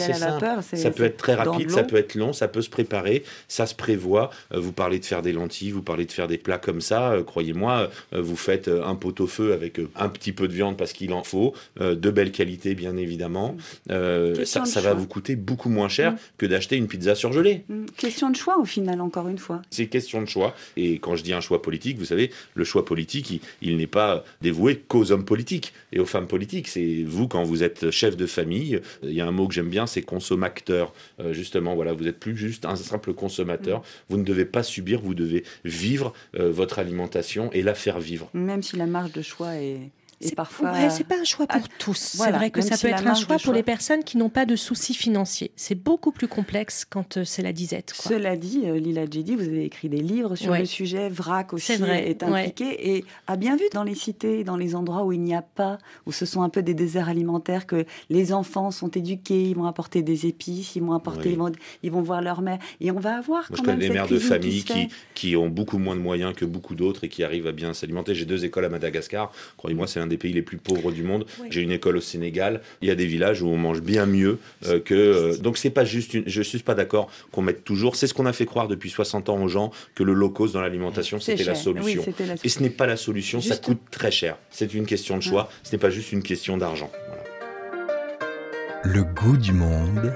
G: c'est. Ça peut être très rapide, ça peut être long, ça peut se préparer, ça se prévoit. vous parlez de faire des lentilles, vous parlez de faire des plats comme ça. Croyez-moi, vous faites un pot-au-feu avec un petit peu de viande parce qu'il en faut, de belle qualité bien évidemment. ça, ça va vous coûter beaucoup moins cher mm. que d'acheter une pizza surgelée.
E: Mm. Question de choix au final, encore une fois.
G: C'est question de choix. Et quand je dis un choix politique, vous savez, le choix politique, il, n'est pas dévoué qu'aux hommes politiques et aux femmes politiques. C'est vous, quand vous êtes chef de famille, il y a un mot que j'aime bien, c'est consommateur. Euh, justement, voilà, vous n'êtes plus juste un simple consommateur. Mm. Vous ne devez pas subir, vous devez vivre euh, votre alimentation et la faire vivre.
E: Même si la marge de choix est
A: c'est parfois. c'est pas un choix pour ah, tous. c'est vrai que ça peut être un choix pour les personnes qui n'ont pas de soucis financiers. C'est beaucoup plus complexe quand euh, c'est la disette.
E: Cela dit, euh, Lila Djedi, vous avez écrit des livres sur le sujet. VRAC aussi est, impliqué et a bien vu dans les cités, dans les endroits où il n'y a pas, où ce sont un peu des déserts alimentaires, que les enfants sont éduqués, ils vont apporter des épices, ils vont apporter, ils, vont, voir leur mère. Et on va avoir quand
G: Moi, je connais des mères de famille qui, qui, ont beaucoup moins de moyens que beaucoup d'autres et qui arrivent à bien s'alimenter. J'ai deux écoles à Madagascar. Croyez-moi, c'est des pays les plus pauvres du monde. J'ai une école au Sénégal. Il y a des villages où on mange bien mieux euh, que. Euh, donc c'est pas juste. Une, je suis pas d'accord qu'on mette toujours. C'est ce qu'on a fait croire depuis 60 ans aux gens que le low cost dans l'alimentation c'était la, solution. Et ce n'est pas la solution. Ça coûte très cher. C'est une question de choix. Ce n'est pas juste une question d'argent.
D: Le goût du monde.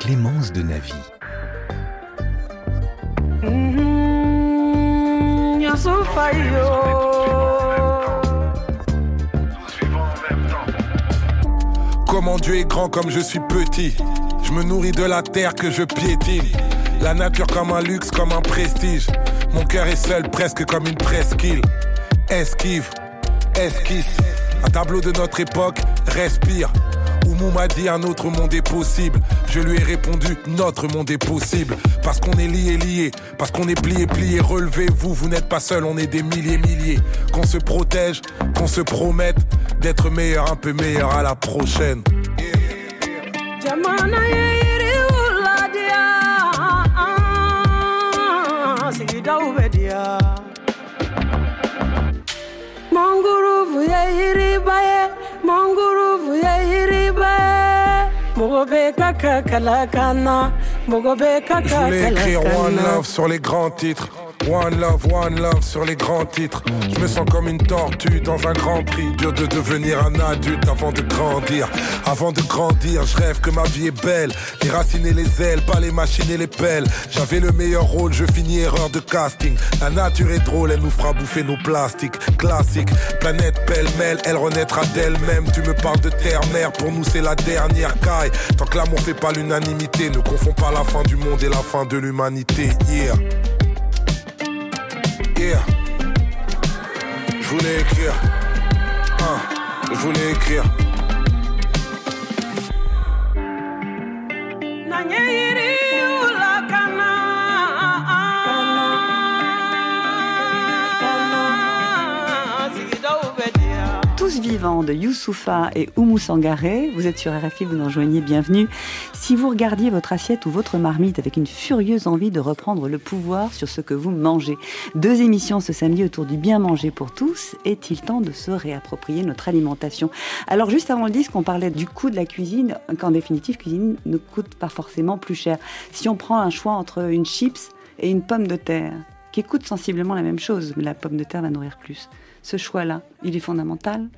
D: Clémence de Navy. Mm-hmm.
M: Comment Dieu est grand comme je suis petit. Je me nourris de la terre que je piétine. La nature comme un luxe, comme un prestige. Mon cœur est seul, presque comme une presqu'île. Esquive, esquisse. Un tableau de notre époque, respire. Oumou m'a dit un autre monde est possible. Je lui ai répondu notre monde est possible. Parce qu'on est lié, lié. Parce qu'on est plié, plié. Relevez-vous, vous, n'êtes pas seul, on est des milliers, milliers. Qu'on se protège, qu'on se promette d'être meilleur, un peu meilleur à la prochaine. Je voulais écrire One Love sur les grands titres. One love, one love sur les grands titres. Je me sens comme une tortue dans un grand prix. Dur de devenir un adulte avant de grandir. Avant de grandir, je rêve que ma vie est belle. Les racines et les ailes, pas les machines et les pelles. J'avais le meilleur rôle, je finis erreur de casting. La nature est drôle, elle nous fera bouffer nos plastiques. Classique, planète pêle-mêle, elle renaîtra d'elle-même. Tu me parles de terre-mère, pour nous c'est la dernière caille. Tant que l'amour fait pas l'unanimité, ne confonds pas la fin du monde et la fin de l'humanité. Yeah. Yeah. Je voulais écrire. Hein, je voulais écrire.
E: De Youssoufa et Oumou Sangaré. Vous êtes sur RFI, vous nous rejoignez, bienvenue. Si vous regardiez votre assiette ou votre marmite avec une furieuse envie de reprendre le pouvoir sur ce que vous mangez, deux émissions ce samedi autour du bien manger pour tous, est-il temps de se réapproprier notre alimentation? Alors juste avant le disque, on parlait du coût de la cuisine, qu'en définitive, cuisine ne coûte pas forcément plus cher. Si on prend un choix entre une chips et une pomme de terre, qui coûte sensiblement la même chose, mais la pomme de terre va nourrir plus ce choix-là, il est fondamental?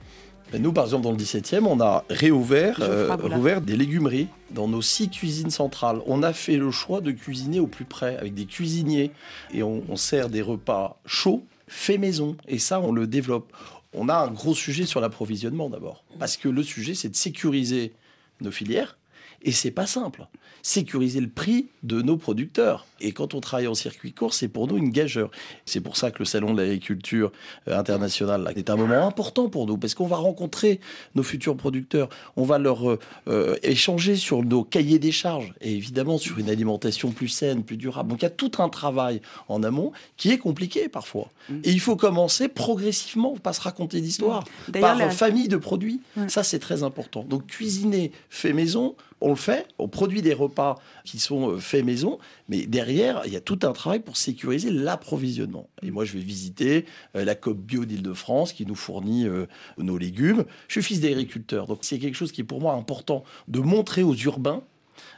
I: Nous, par exemple, dans le 17e, on a réouvert euh, des légumeries dans nos six cuisines centrales. On a fait le choix de cuisiner au plus près avec des cuisiniers et on, sert des repas chauds, faits maison. Et ça, on le développe. On a un gros sujet sur l'approvisionnement d'abord. Parce que le sujet, c'est de sécuriser nos filières Et c'est pas simple. Sécuriser le prix de nos producteurs. Et quand on travaille en circuit court, c'est pour nous une gageure. C'est pour ça que le Salon de l'agriculture euh, internationale là, est un moment important pour nous, parce qu'on va rencontrer nos futurs producteurs. On va leur euh, euh, échanger sur nos cahiers des charges, et évidemment sur une alimentation plus saine, plus durable. Donc il y a tout un travail en amont qui est compliqué parfois.
E: Mm.
I: Et il faut commencer progressivement, pas se raconter d'histoire, par
E: la-
I: famille de produits.
E: Ouais.
I: Ça, c'est très important. Donc cuisiner fait maison, on le fait, on produit des repas qui sont euh, faits maison, mais derrière, il y a tout un travail pour sécuriser l'approvisionnement. Et moi, je vais visiter euh, la COP Bio d'Île-de-France qui nous fournit euh, nos légumes. Je suis fils d'agriculteur, donc c'est quelque chose qui est pour moi important de montrer aux urbains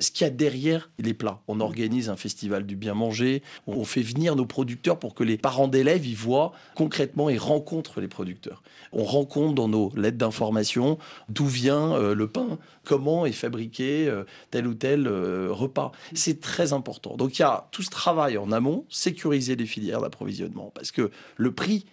I: ce qu'il y a derrière les plats. On organise un festival du bien manger, on fait venir nos producteurs pour que les parents d'élèves y voient concrètement et rencontrent les producteurs. On rencontre dans nos lettres d'information d'où vient euh, le pain, comment est fabriqué euh, tel ou tel euh, repas. C'est très important. Donc il y a tout ce travail en amont, sécuriser les filières d'approvisionnement, parce que le prix,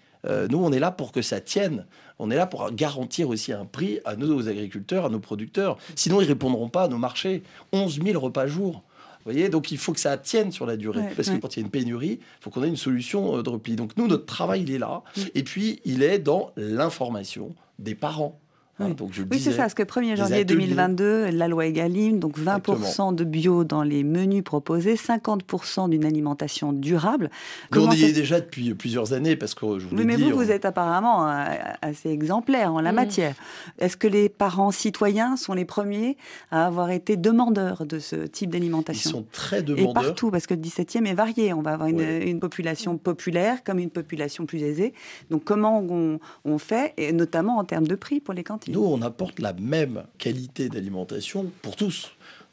I: nous on est là pour que ça tienne. On est là pour garantir aussi un prix à nos agriculteurs, à nos producteurs. Sinon, ils répondront pas à nos marchés. 11 000 repas jour. Vous voyez, donc il faut que ça tienne sur la durée.
E: Ouais,
I: Parce que quand il y a une pénurie, il faut qu'on ait une solution euh, de repli. Donc nous, notre travail, il est là. Et puis, il est dans l'information des parents. Hein,
E: Oui.
I: donc je le
E: Oui, c'est ça, parce que 1er
I: des
E: janvier
I: ateliers.
E: 2022, la loi Egalim, donc 20% de bio dans les menus proposés, 50% d'une alimentation durable.
I: Nous, on est déjà depuis plusieurs années, parce que je vous
E: Oui, mais
I: dit,
E: vous,
I: on-
E: vous êtes apparemment euh, assez exemplaire en la
A: Mm.
E: matière. Est-ce que les parents citoyens sont les premiers à avoir été demandeurs de ce type
I: ils
E: d'alimentation
I: sont très
E: Et
I: demandeurs.
E: partout, parce que le 17e est varié. On va avoir une,
I: Ouais.
E: une population populaire comme une population plus aisée. Donc comment on, on fait, et notamment en termes de prix pour les cantines?
I: Nous, on apporte la même qualité d'alimentation pour tous.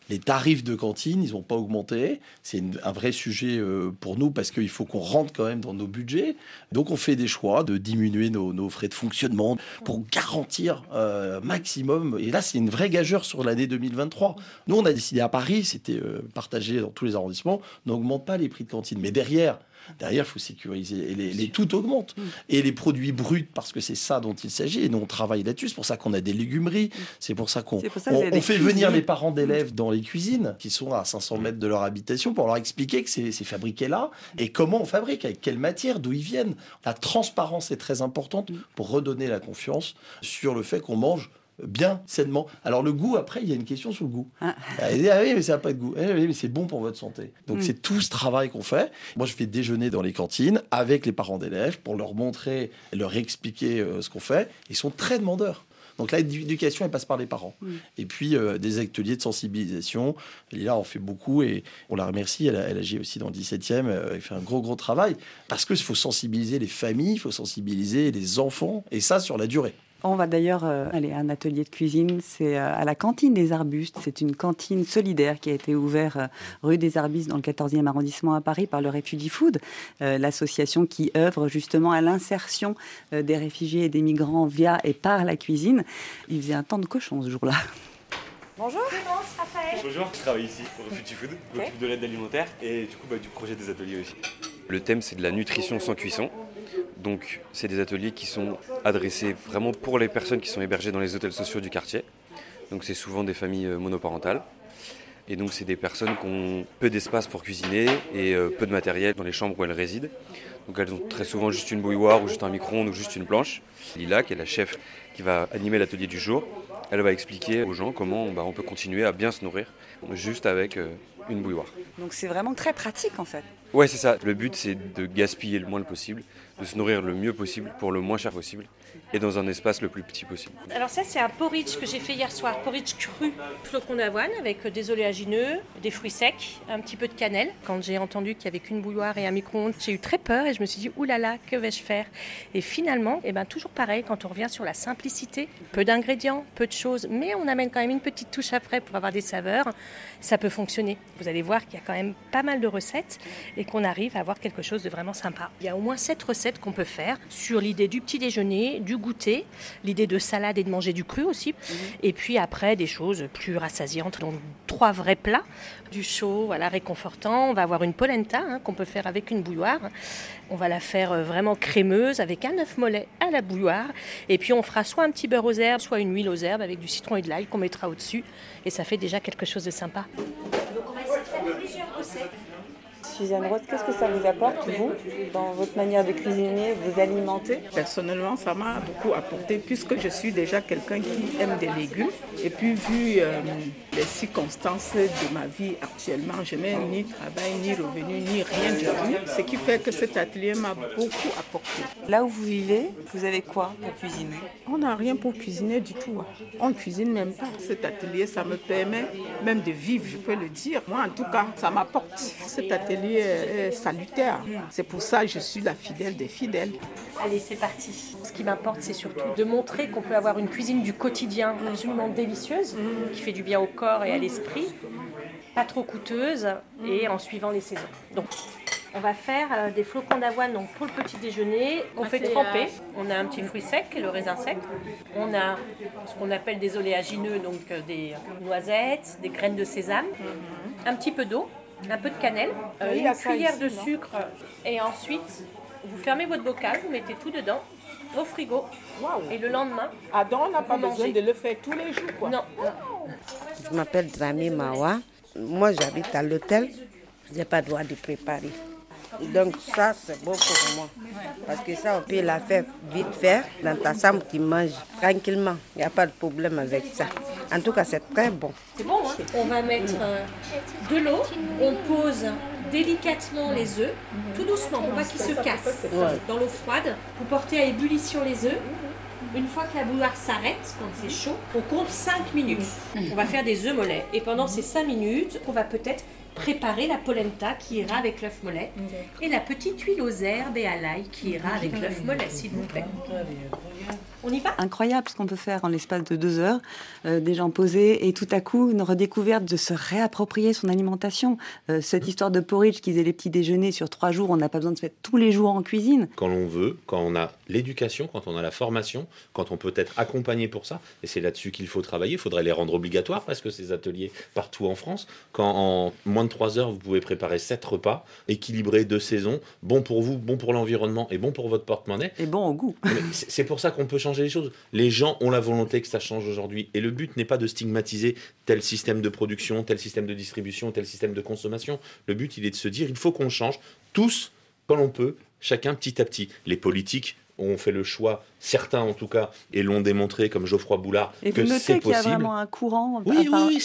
I: Les tarifs de cantine, ils n'ont pas augmenté. C'est un vrai sujet euh, pour nous parce qu'il faut qu'on rentre quand même dans nos budgets. Donc, on fait des choix de diminuer nos, frais de fonctionnement pour garantir euh, maximum. Et là, c'est une vraie gageure sur l'année 2023. Nous, on a décidé à Paris, c'était euh, partagé dans tous les arrondissements, on n'augmente pas les prix de cantine. Mais derrière, Derrière, il faut sécuriser. Et les, les- tout augmente. Et les produits bruts, parce que c'est ça dont il s'agit. Et nous, on travaille là-dessus. C'est pour ça qu'on a des légumeries. C'est pour ça qu'on
E: C'est pour ça que
I: on-
E: vous avez
I: on
E: des
I: fait venir les parents d'élèves dans les cuisines, qui sont à 500 mètres de leur habitation, pour leur expliquer que c'est c'est fabriqué là. Et comment on fabrique, avec quelle matière, d'où ils viennent. La transparence est très importante pour redonner la confiance sur le fait qu'on mange bien, sainement. Alors le goût, après, il y a une question sur le goût.
E: Ah.
I: Ah, ah oui, mais ça n'a pas de goût. Eh oui, mais c'est bon pour votre santé. Donc
E: Mm.
I: c'est tout ce travail qu'on fait. Moi, je vais déjeuner dans les cantines avec les parents d'élèves pour leur montrer, leur expliquer euh, ce qu'on fait. Ils sont très demandeurs. Donc là, l'éducation, elle passe par les parents.
E: Mm.
I: Et puis, euh, des ateliers de sensibilisation. Lila en fait beaucoup et on la remercie. Elle agit aussi dans le 17e. euh, Elle fait un gros, gros travail. Parce qu'il faut sensibiliser les familles, il faut sensibiliser les enfants. Et ça, sur la durée.
E: On va d'ailleurs euh, aller à un atelier de cuisine. C'est euh, à la cantine des Arbustes. C'est une cantine solidaire qui a été ouverte euh, rue des Arbustes dans le 14e arrondissement à Paris par le Refugee Food, l'association qui œuvre justement à l'insertion des réfugiés et des migrants via et par la cuisine. Il faisait un temps de cochon ce jour-là.
N: Bonjour. Raphaël.
O: Bonjour, je travaille ici au Refugee Food, je m'occupe de l'aide alimentaire et du coup bah, du projet des ateliers aussi. Le thème c'est de la nutrition sans cuisson. Donc c'est des ateliers qui sont adressés vraiment pour les personnes qui sont hébergées dans les hôtels sociaux du quartier. Donc c'est souvent des familles euh, monoparentales. Et donc c'est des personnes qui ont peu d'espace pour cuisiner et euh, peu de matériel dans les chambres où elles résident. Donc elles ont très souvent juste une bouilloire ou juste un micro-ondes ou juste une planche. Lila, qui est la chef qui va animer l'atelier du jour, elle va expliquer aux gens comment bah, on peut continuer à bien se nourrir juste avec euh, une bouilloire.
E: Donc c'est vraiment très pratique en fait.
O: Ouais, c'est ça. Le but, c'est de gaspiller le moins le possible, de se nourrir le mieux possible pour le moins cher possible et dans un espace le plus petit possible.
A: Alors ça, c'est un porridge que j'ai fait hier soir, porridge cru, flocons d'avoine avec des oléagineux, des fruits secs, un petit peu de cannelle. Quand j'ai entendu qu'il n'y avait qu'une bouilloire et un micro-ondes, j'ai eu très peur et je me suis dit, oulala, que vais-je faire? Et finalement, eh ben, toujours pareil, quand on revient sur la simplicité, peu d'ingrédients, peu de choses, mais on amène quand même une petite touche après pour avoir des saveurs, ça peut fonctionner. Vous allez voir qu'il y a quand même pas mal de recettes et qu'on arrive à avoir quelque chose de vraiment sympa. Il y a au moins sept recettes qu'on peut faire sur l'idée du petit déjeuner, du goûter, l'idée de salade et de manger du cru aussi, et puis après des choses plus rassasiantes, donc trois vrais plats, du chaud, voilà, réconfortant. On va avoir une polenta hein, qu'on peut faire avec une bouilloire. On va la faire euh, vraiment crémeuse avec un œuf mollet à la bouilloire. Et puis on fera soit un petit beurre aux herbes, soit une huile aux herbes avec du citron et de l'ail qu'on mettra au-dessus. Et ça fait déjà quelque chose de sympa. Donc on va essayer de faire plusieurs recettes.
E: Suzanne Rose, qu'est-ce que ça vous apporte, vous, dans votre manière de cuisiner, vous alimenter?
P: Personnellement, ça m'a beaucoup apporté puisque je suis déjà quelqu'un qui aime des légumes. Et puis, vu euh, les circonstances de ma vie actuellement, je n'ai ni travail, ni revenu, ni rien du tout. Ce qui fait que cet atelier m'a beaucoup apporté.
E: Là où vous vivez, vous avez quoi pour cuisiner?
P: On n'a rien pour cuisiner du tout. On ne cuisine même pas. Cet atelier, ça me permet même de vivre, je peux le dire. Moi, en tout cas, ça m'apporte. Cet atelier est salutaire. C'est pour ça que je suis la fidèle des fidèles.
A: Allez, c'est parti. Ce qui m'importe, c'est surtout de montrer qu'on peut avoir une cuisine du quotidien absolument délicieuse, qui fait du bien au corps et à l'esprit, pas trop coûteuse et en suivant les saisons. Donc, on va faire euh, des flocons d'avoine donc pour le petit déjeuner. On fait tremper. On a un petit fruit sec, le raisin sec. On a ce qu'on appelle des oléagineux, donc euh, des noisettes, des graines de sésame, un petit peu d'eau, un peu de cannelle, euh,
P: Oui, il y a
A: une cuillère
P: ici,
A: de
P: non
A: sucre et ensuite vous fermez votre bocal, vous mettez tout dedans au frigo et le lendemain.
P: Ah donc on n'a pas besoin de le faire tous les jours quoi.
A: Non.
Q: Je m'appelle Drami Mawa. Moi, j'habite à l'hôtel. Je n'ai pas le droit de préparer. Donc ça, c'est bon pour moi. Parce que ça, on peut la faire vite faire dans ta chambre, tu manges tranquillement. Il n'y a pas de problème avec ça. En tout cas, c'est très bon.
A: C'est bon, hein? On va mettre euh, de l'eau, on pose délicatement les œufs, tout doucement pour pas qu'ils se cassent dans l'eau froide. Vous portez à ébullition les œufs. Une fois que la bouilloire s'arrête, quand c'est chaud, on compte 5 minutes. On va faire des œufs mollets. Et pendant ces 5 minutes, on va peut-être préparer la polenta qui ira avec l'œuf mollet et la petite huile aux herbes et à l'ail qui ira avec l'œuf mollet, s'il vous plaît. On y va?
E: Incroyable ce qu'on peut faire en l'espace de deux heures, euh, des gens posés et tout à coup une redécouverte de se réapproprier son alimentation. Euh, cette histoire de porridge qui faisait les petits déjeuners sur trois jours, on n'a pas besoin de se mettre tous les jours en cuisine.
G: quand l'on veut, quand on a l'éducation, quand on a la formation, quand on peut être accompagné pour ça, et c'est là-dessus qu'il faut travailler, il faudrait les rendre obligatoires parce que ces ateliers partout en France, quand en moins de 3 heures vous pouvez préparer 7 repas équilibrés de saison, bon pour vous, bon pour l'environnement et bon pour votre porte-monnaie.
E: Et bon au goût.
G: C'est pour ça qu'on peut changer les choses. Les gens ont la volonté que ça change aujourd'hui. Et le but n'est pas de stigmatiser tel système de production, tel système de distribution, tel système de consommation. Le but, il est de se dire, il faut qu'on change tous, quand l'on peut, chacun petit à petit. Les politiques ont fait le choix, certains en tout cas, et l'ont démontré, comme Geoffroy Boulard,
E: Et
G: que
E: vous
G: c'est
E: notez qu'il y a
G: possible.
E: vraiment un courant.
G: Oui, oui,
E: enfin,
G: oui,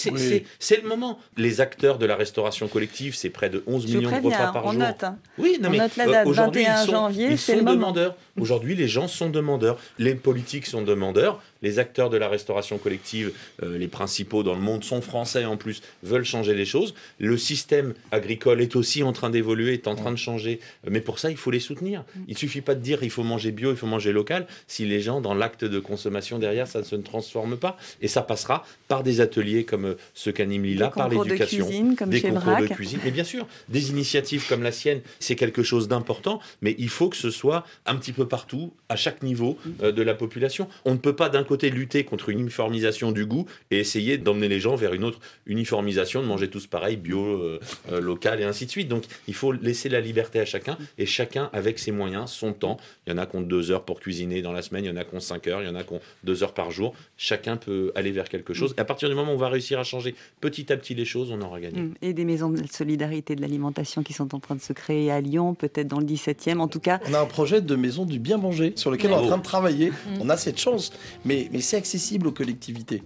G: c'est- le moment. Les acteurs de la restauration collective, c'est près de 11
E: Je
G: millions de
E: préviens,
G: repas par
E: on
G: jour.
E: note, hein.
G: Oui, non,
E: On
G: mais
E: note la
G: euh,
E: date,
G: aujourd'hui,
E: 21
G: ils sont,
E: janvier,
G: ils
E: c'est
G: sont
E: le moment.
G: demandeurs. Aujourd'hui, les gens sont demandeurs. Les politiques sont demandeurs. Les acteurs de la restauration collective, euh, les principaux dans le monde, sont français en plus, veulent changer les choses. Le système agricole est aussi en train d'évoluer, est en train de changer. Mais pour ça, il faut les soutenir. Il suffit pas de dire il faut manger bio, il faut manger local, si les gens, dans l'acte de consommation derrière, ça ne se transforme pas. Et ça passera par des ateliers comme euh, ceux qu'anime Lila,
E: Des
G: par
E: concours de
G: l'éducation,
E: cuisine,
G: des
E: chez
G: concours de cuisine. Mais bien sûr, des initiatives comme la sienne, c'est quelque chose d'important, mais il faut que ce soit un petit peu partout, à chaque niveau euh, de la population. On ne peut pas d'un côté lutter contre une uniformisation du goût et essayer d'emmener les gens vers une autre uniformisation, de manger tous pareil, bio, euh, euh, local et ainsi de suite. Donc il faut laisser la liberté à chacun et chacun avec ses moyens, son temps. Il y en a qui ont deux heures pour cuisiner dans la semaine, il y en a qui ont cinq heures, il y en a qui ont deux heures par jour. Chacun peut aller vers quelque chose. Et à partir du moment où on va réussir à changer petit à petit les choses, on aura gagné.
E: Mm. Et des maisons de solidarité de l'alimentation qui sont en train de se créer à Lyon, peut-être dans le 17e. En tout cas,
I: On a un projet de maison du bien manger sur lequel on est en train de travailler. On a cette chance, mais, mais c'est accessible aux collectivités.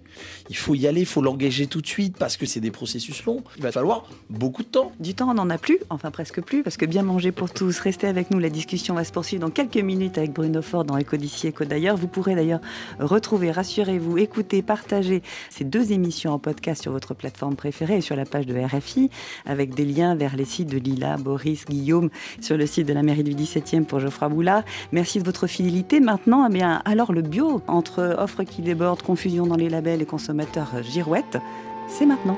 I: Il faut y aller, il faut l'engager tout de suite parce que c'est des processus longs. Il va falloir beaucoup de temps.
E: Du temps, on n'en a plus, enfin presque plus, parce que bien manger pour tous. Restez avec nous, la discussion va se poursuivre dans quelques minutes avec Bruno Fort dans Éco d'ici, Éco d'ailleurs. Vous pourrez d'ailleurs retrouver, rassurez-vous, écouter, partager ces deux émissions en podcast sur votre plateforme préférée et sur la page de RFI, avec des liens vers les sites de Lila, Boris, Guillaume, sur le site de la mairie du 17e pour Geoffroy Boulard. Merci de votre fidélité. Maintenant, eh bien, alors le bio, entre offres qui débordent, confusion dans les labels et consommateurs girouettes, c'est maintenant.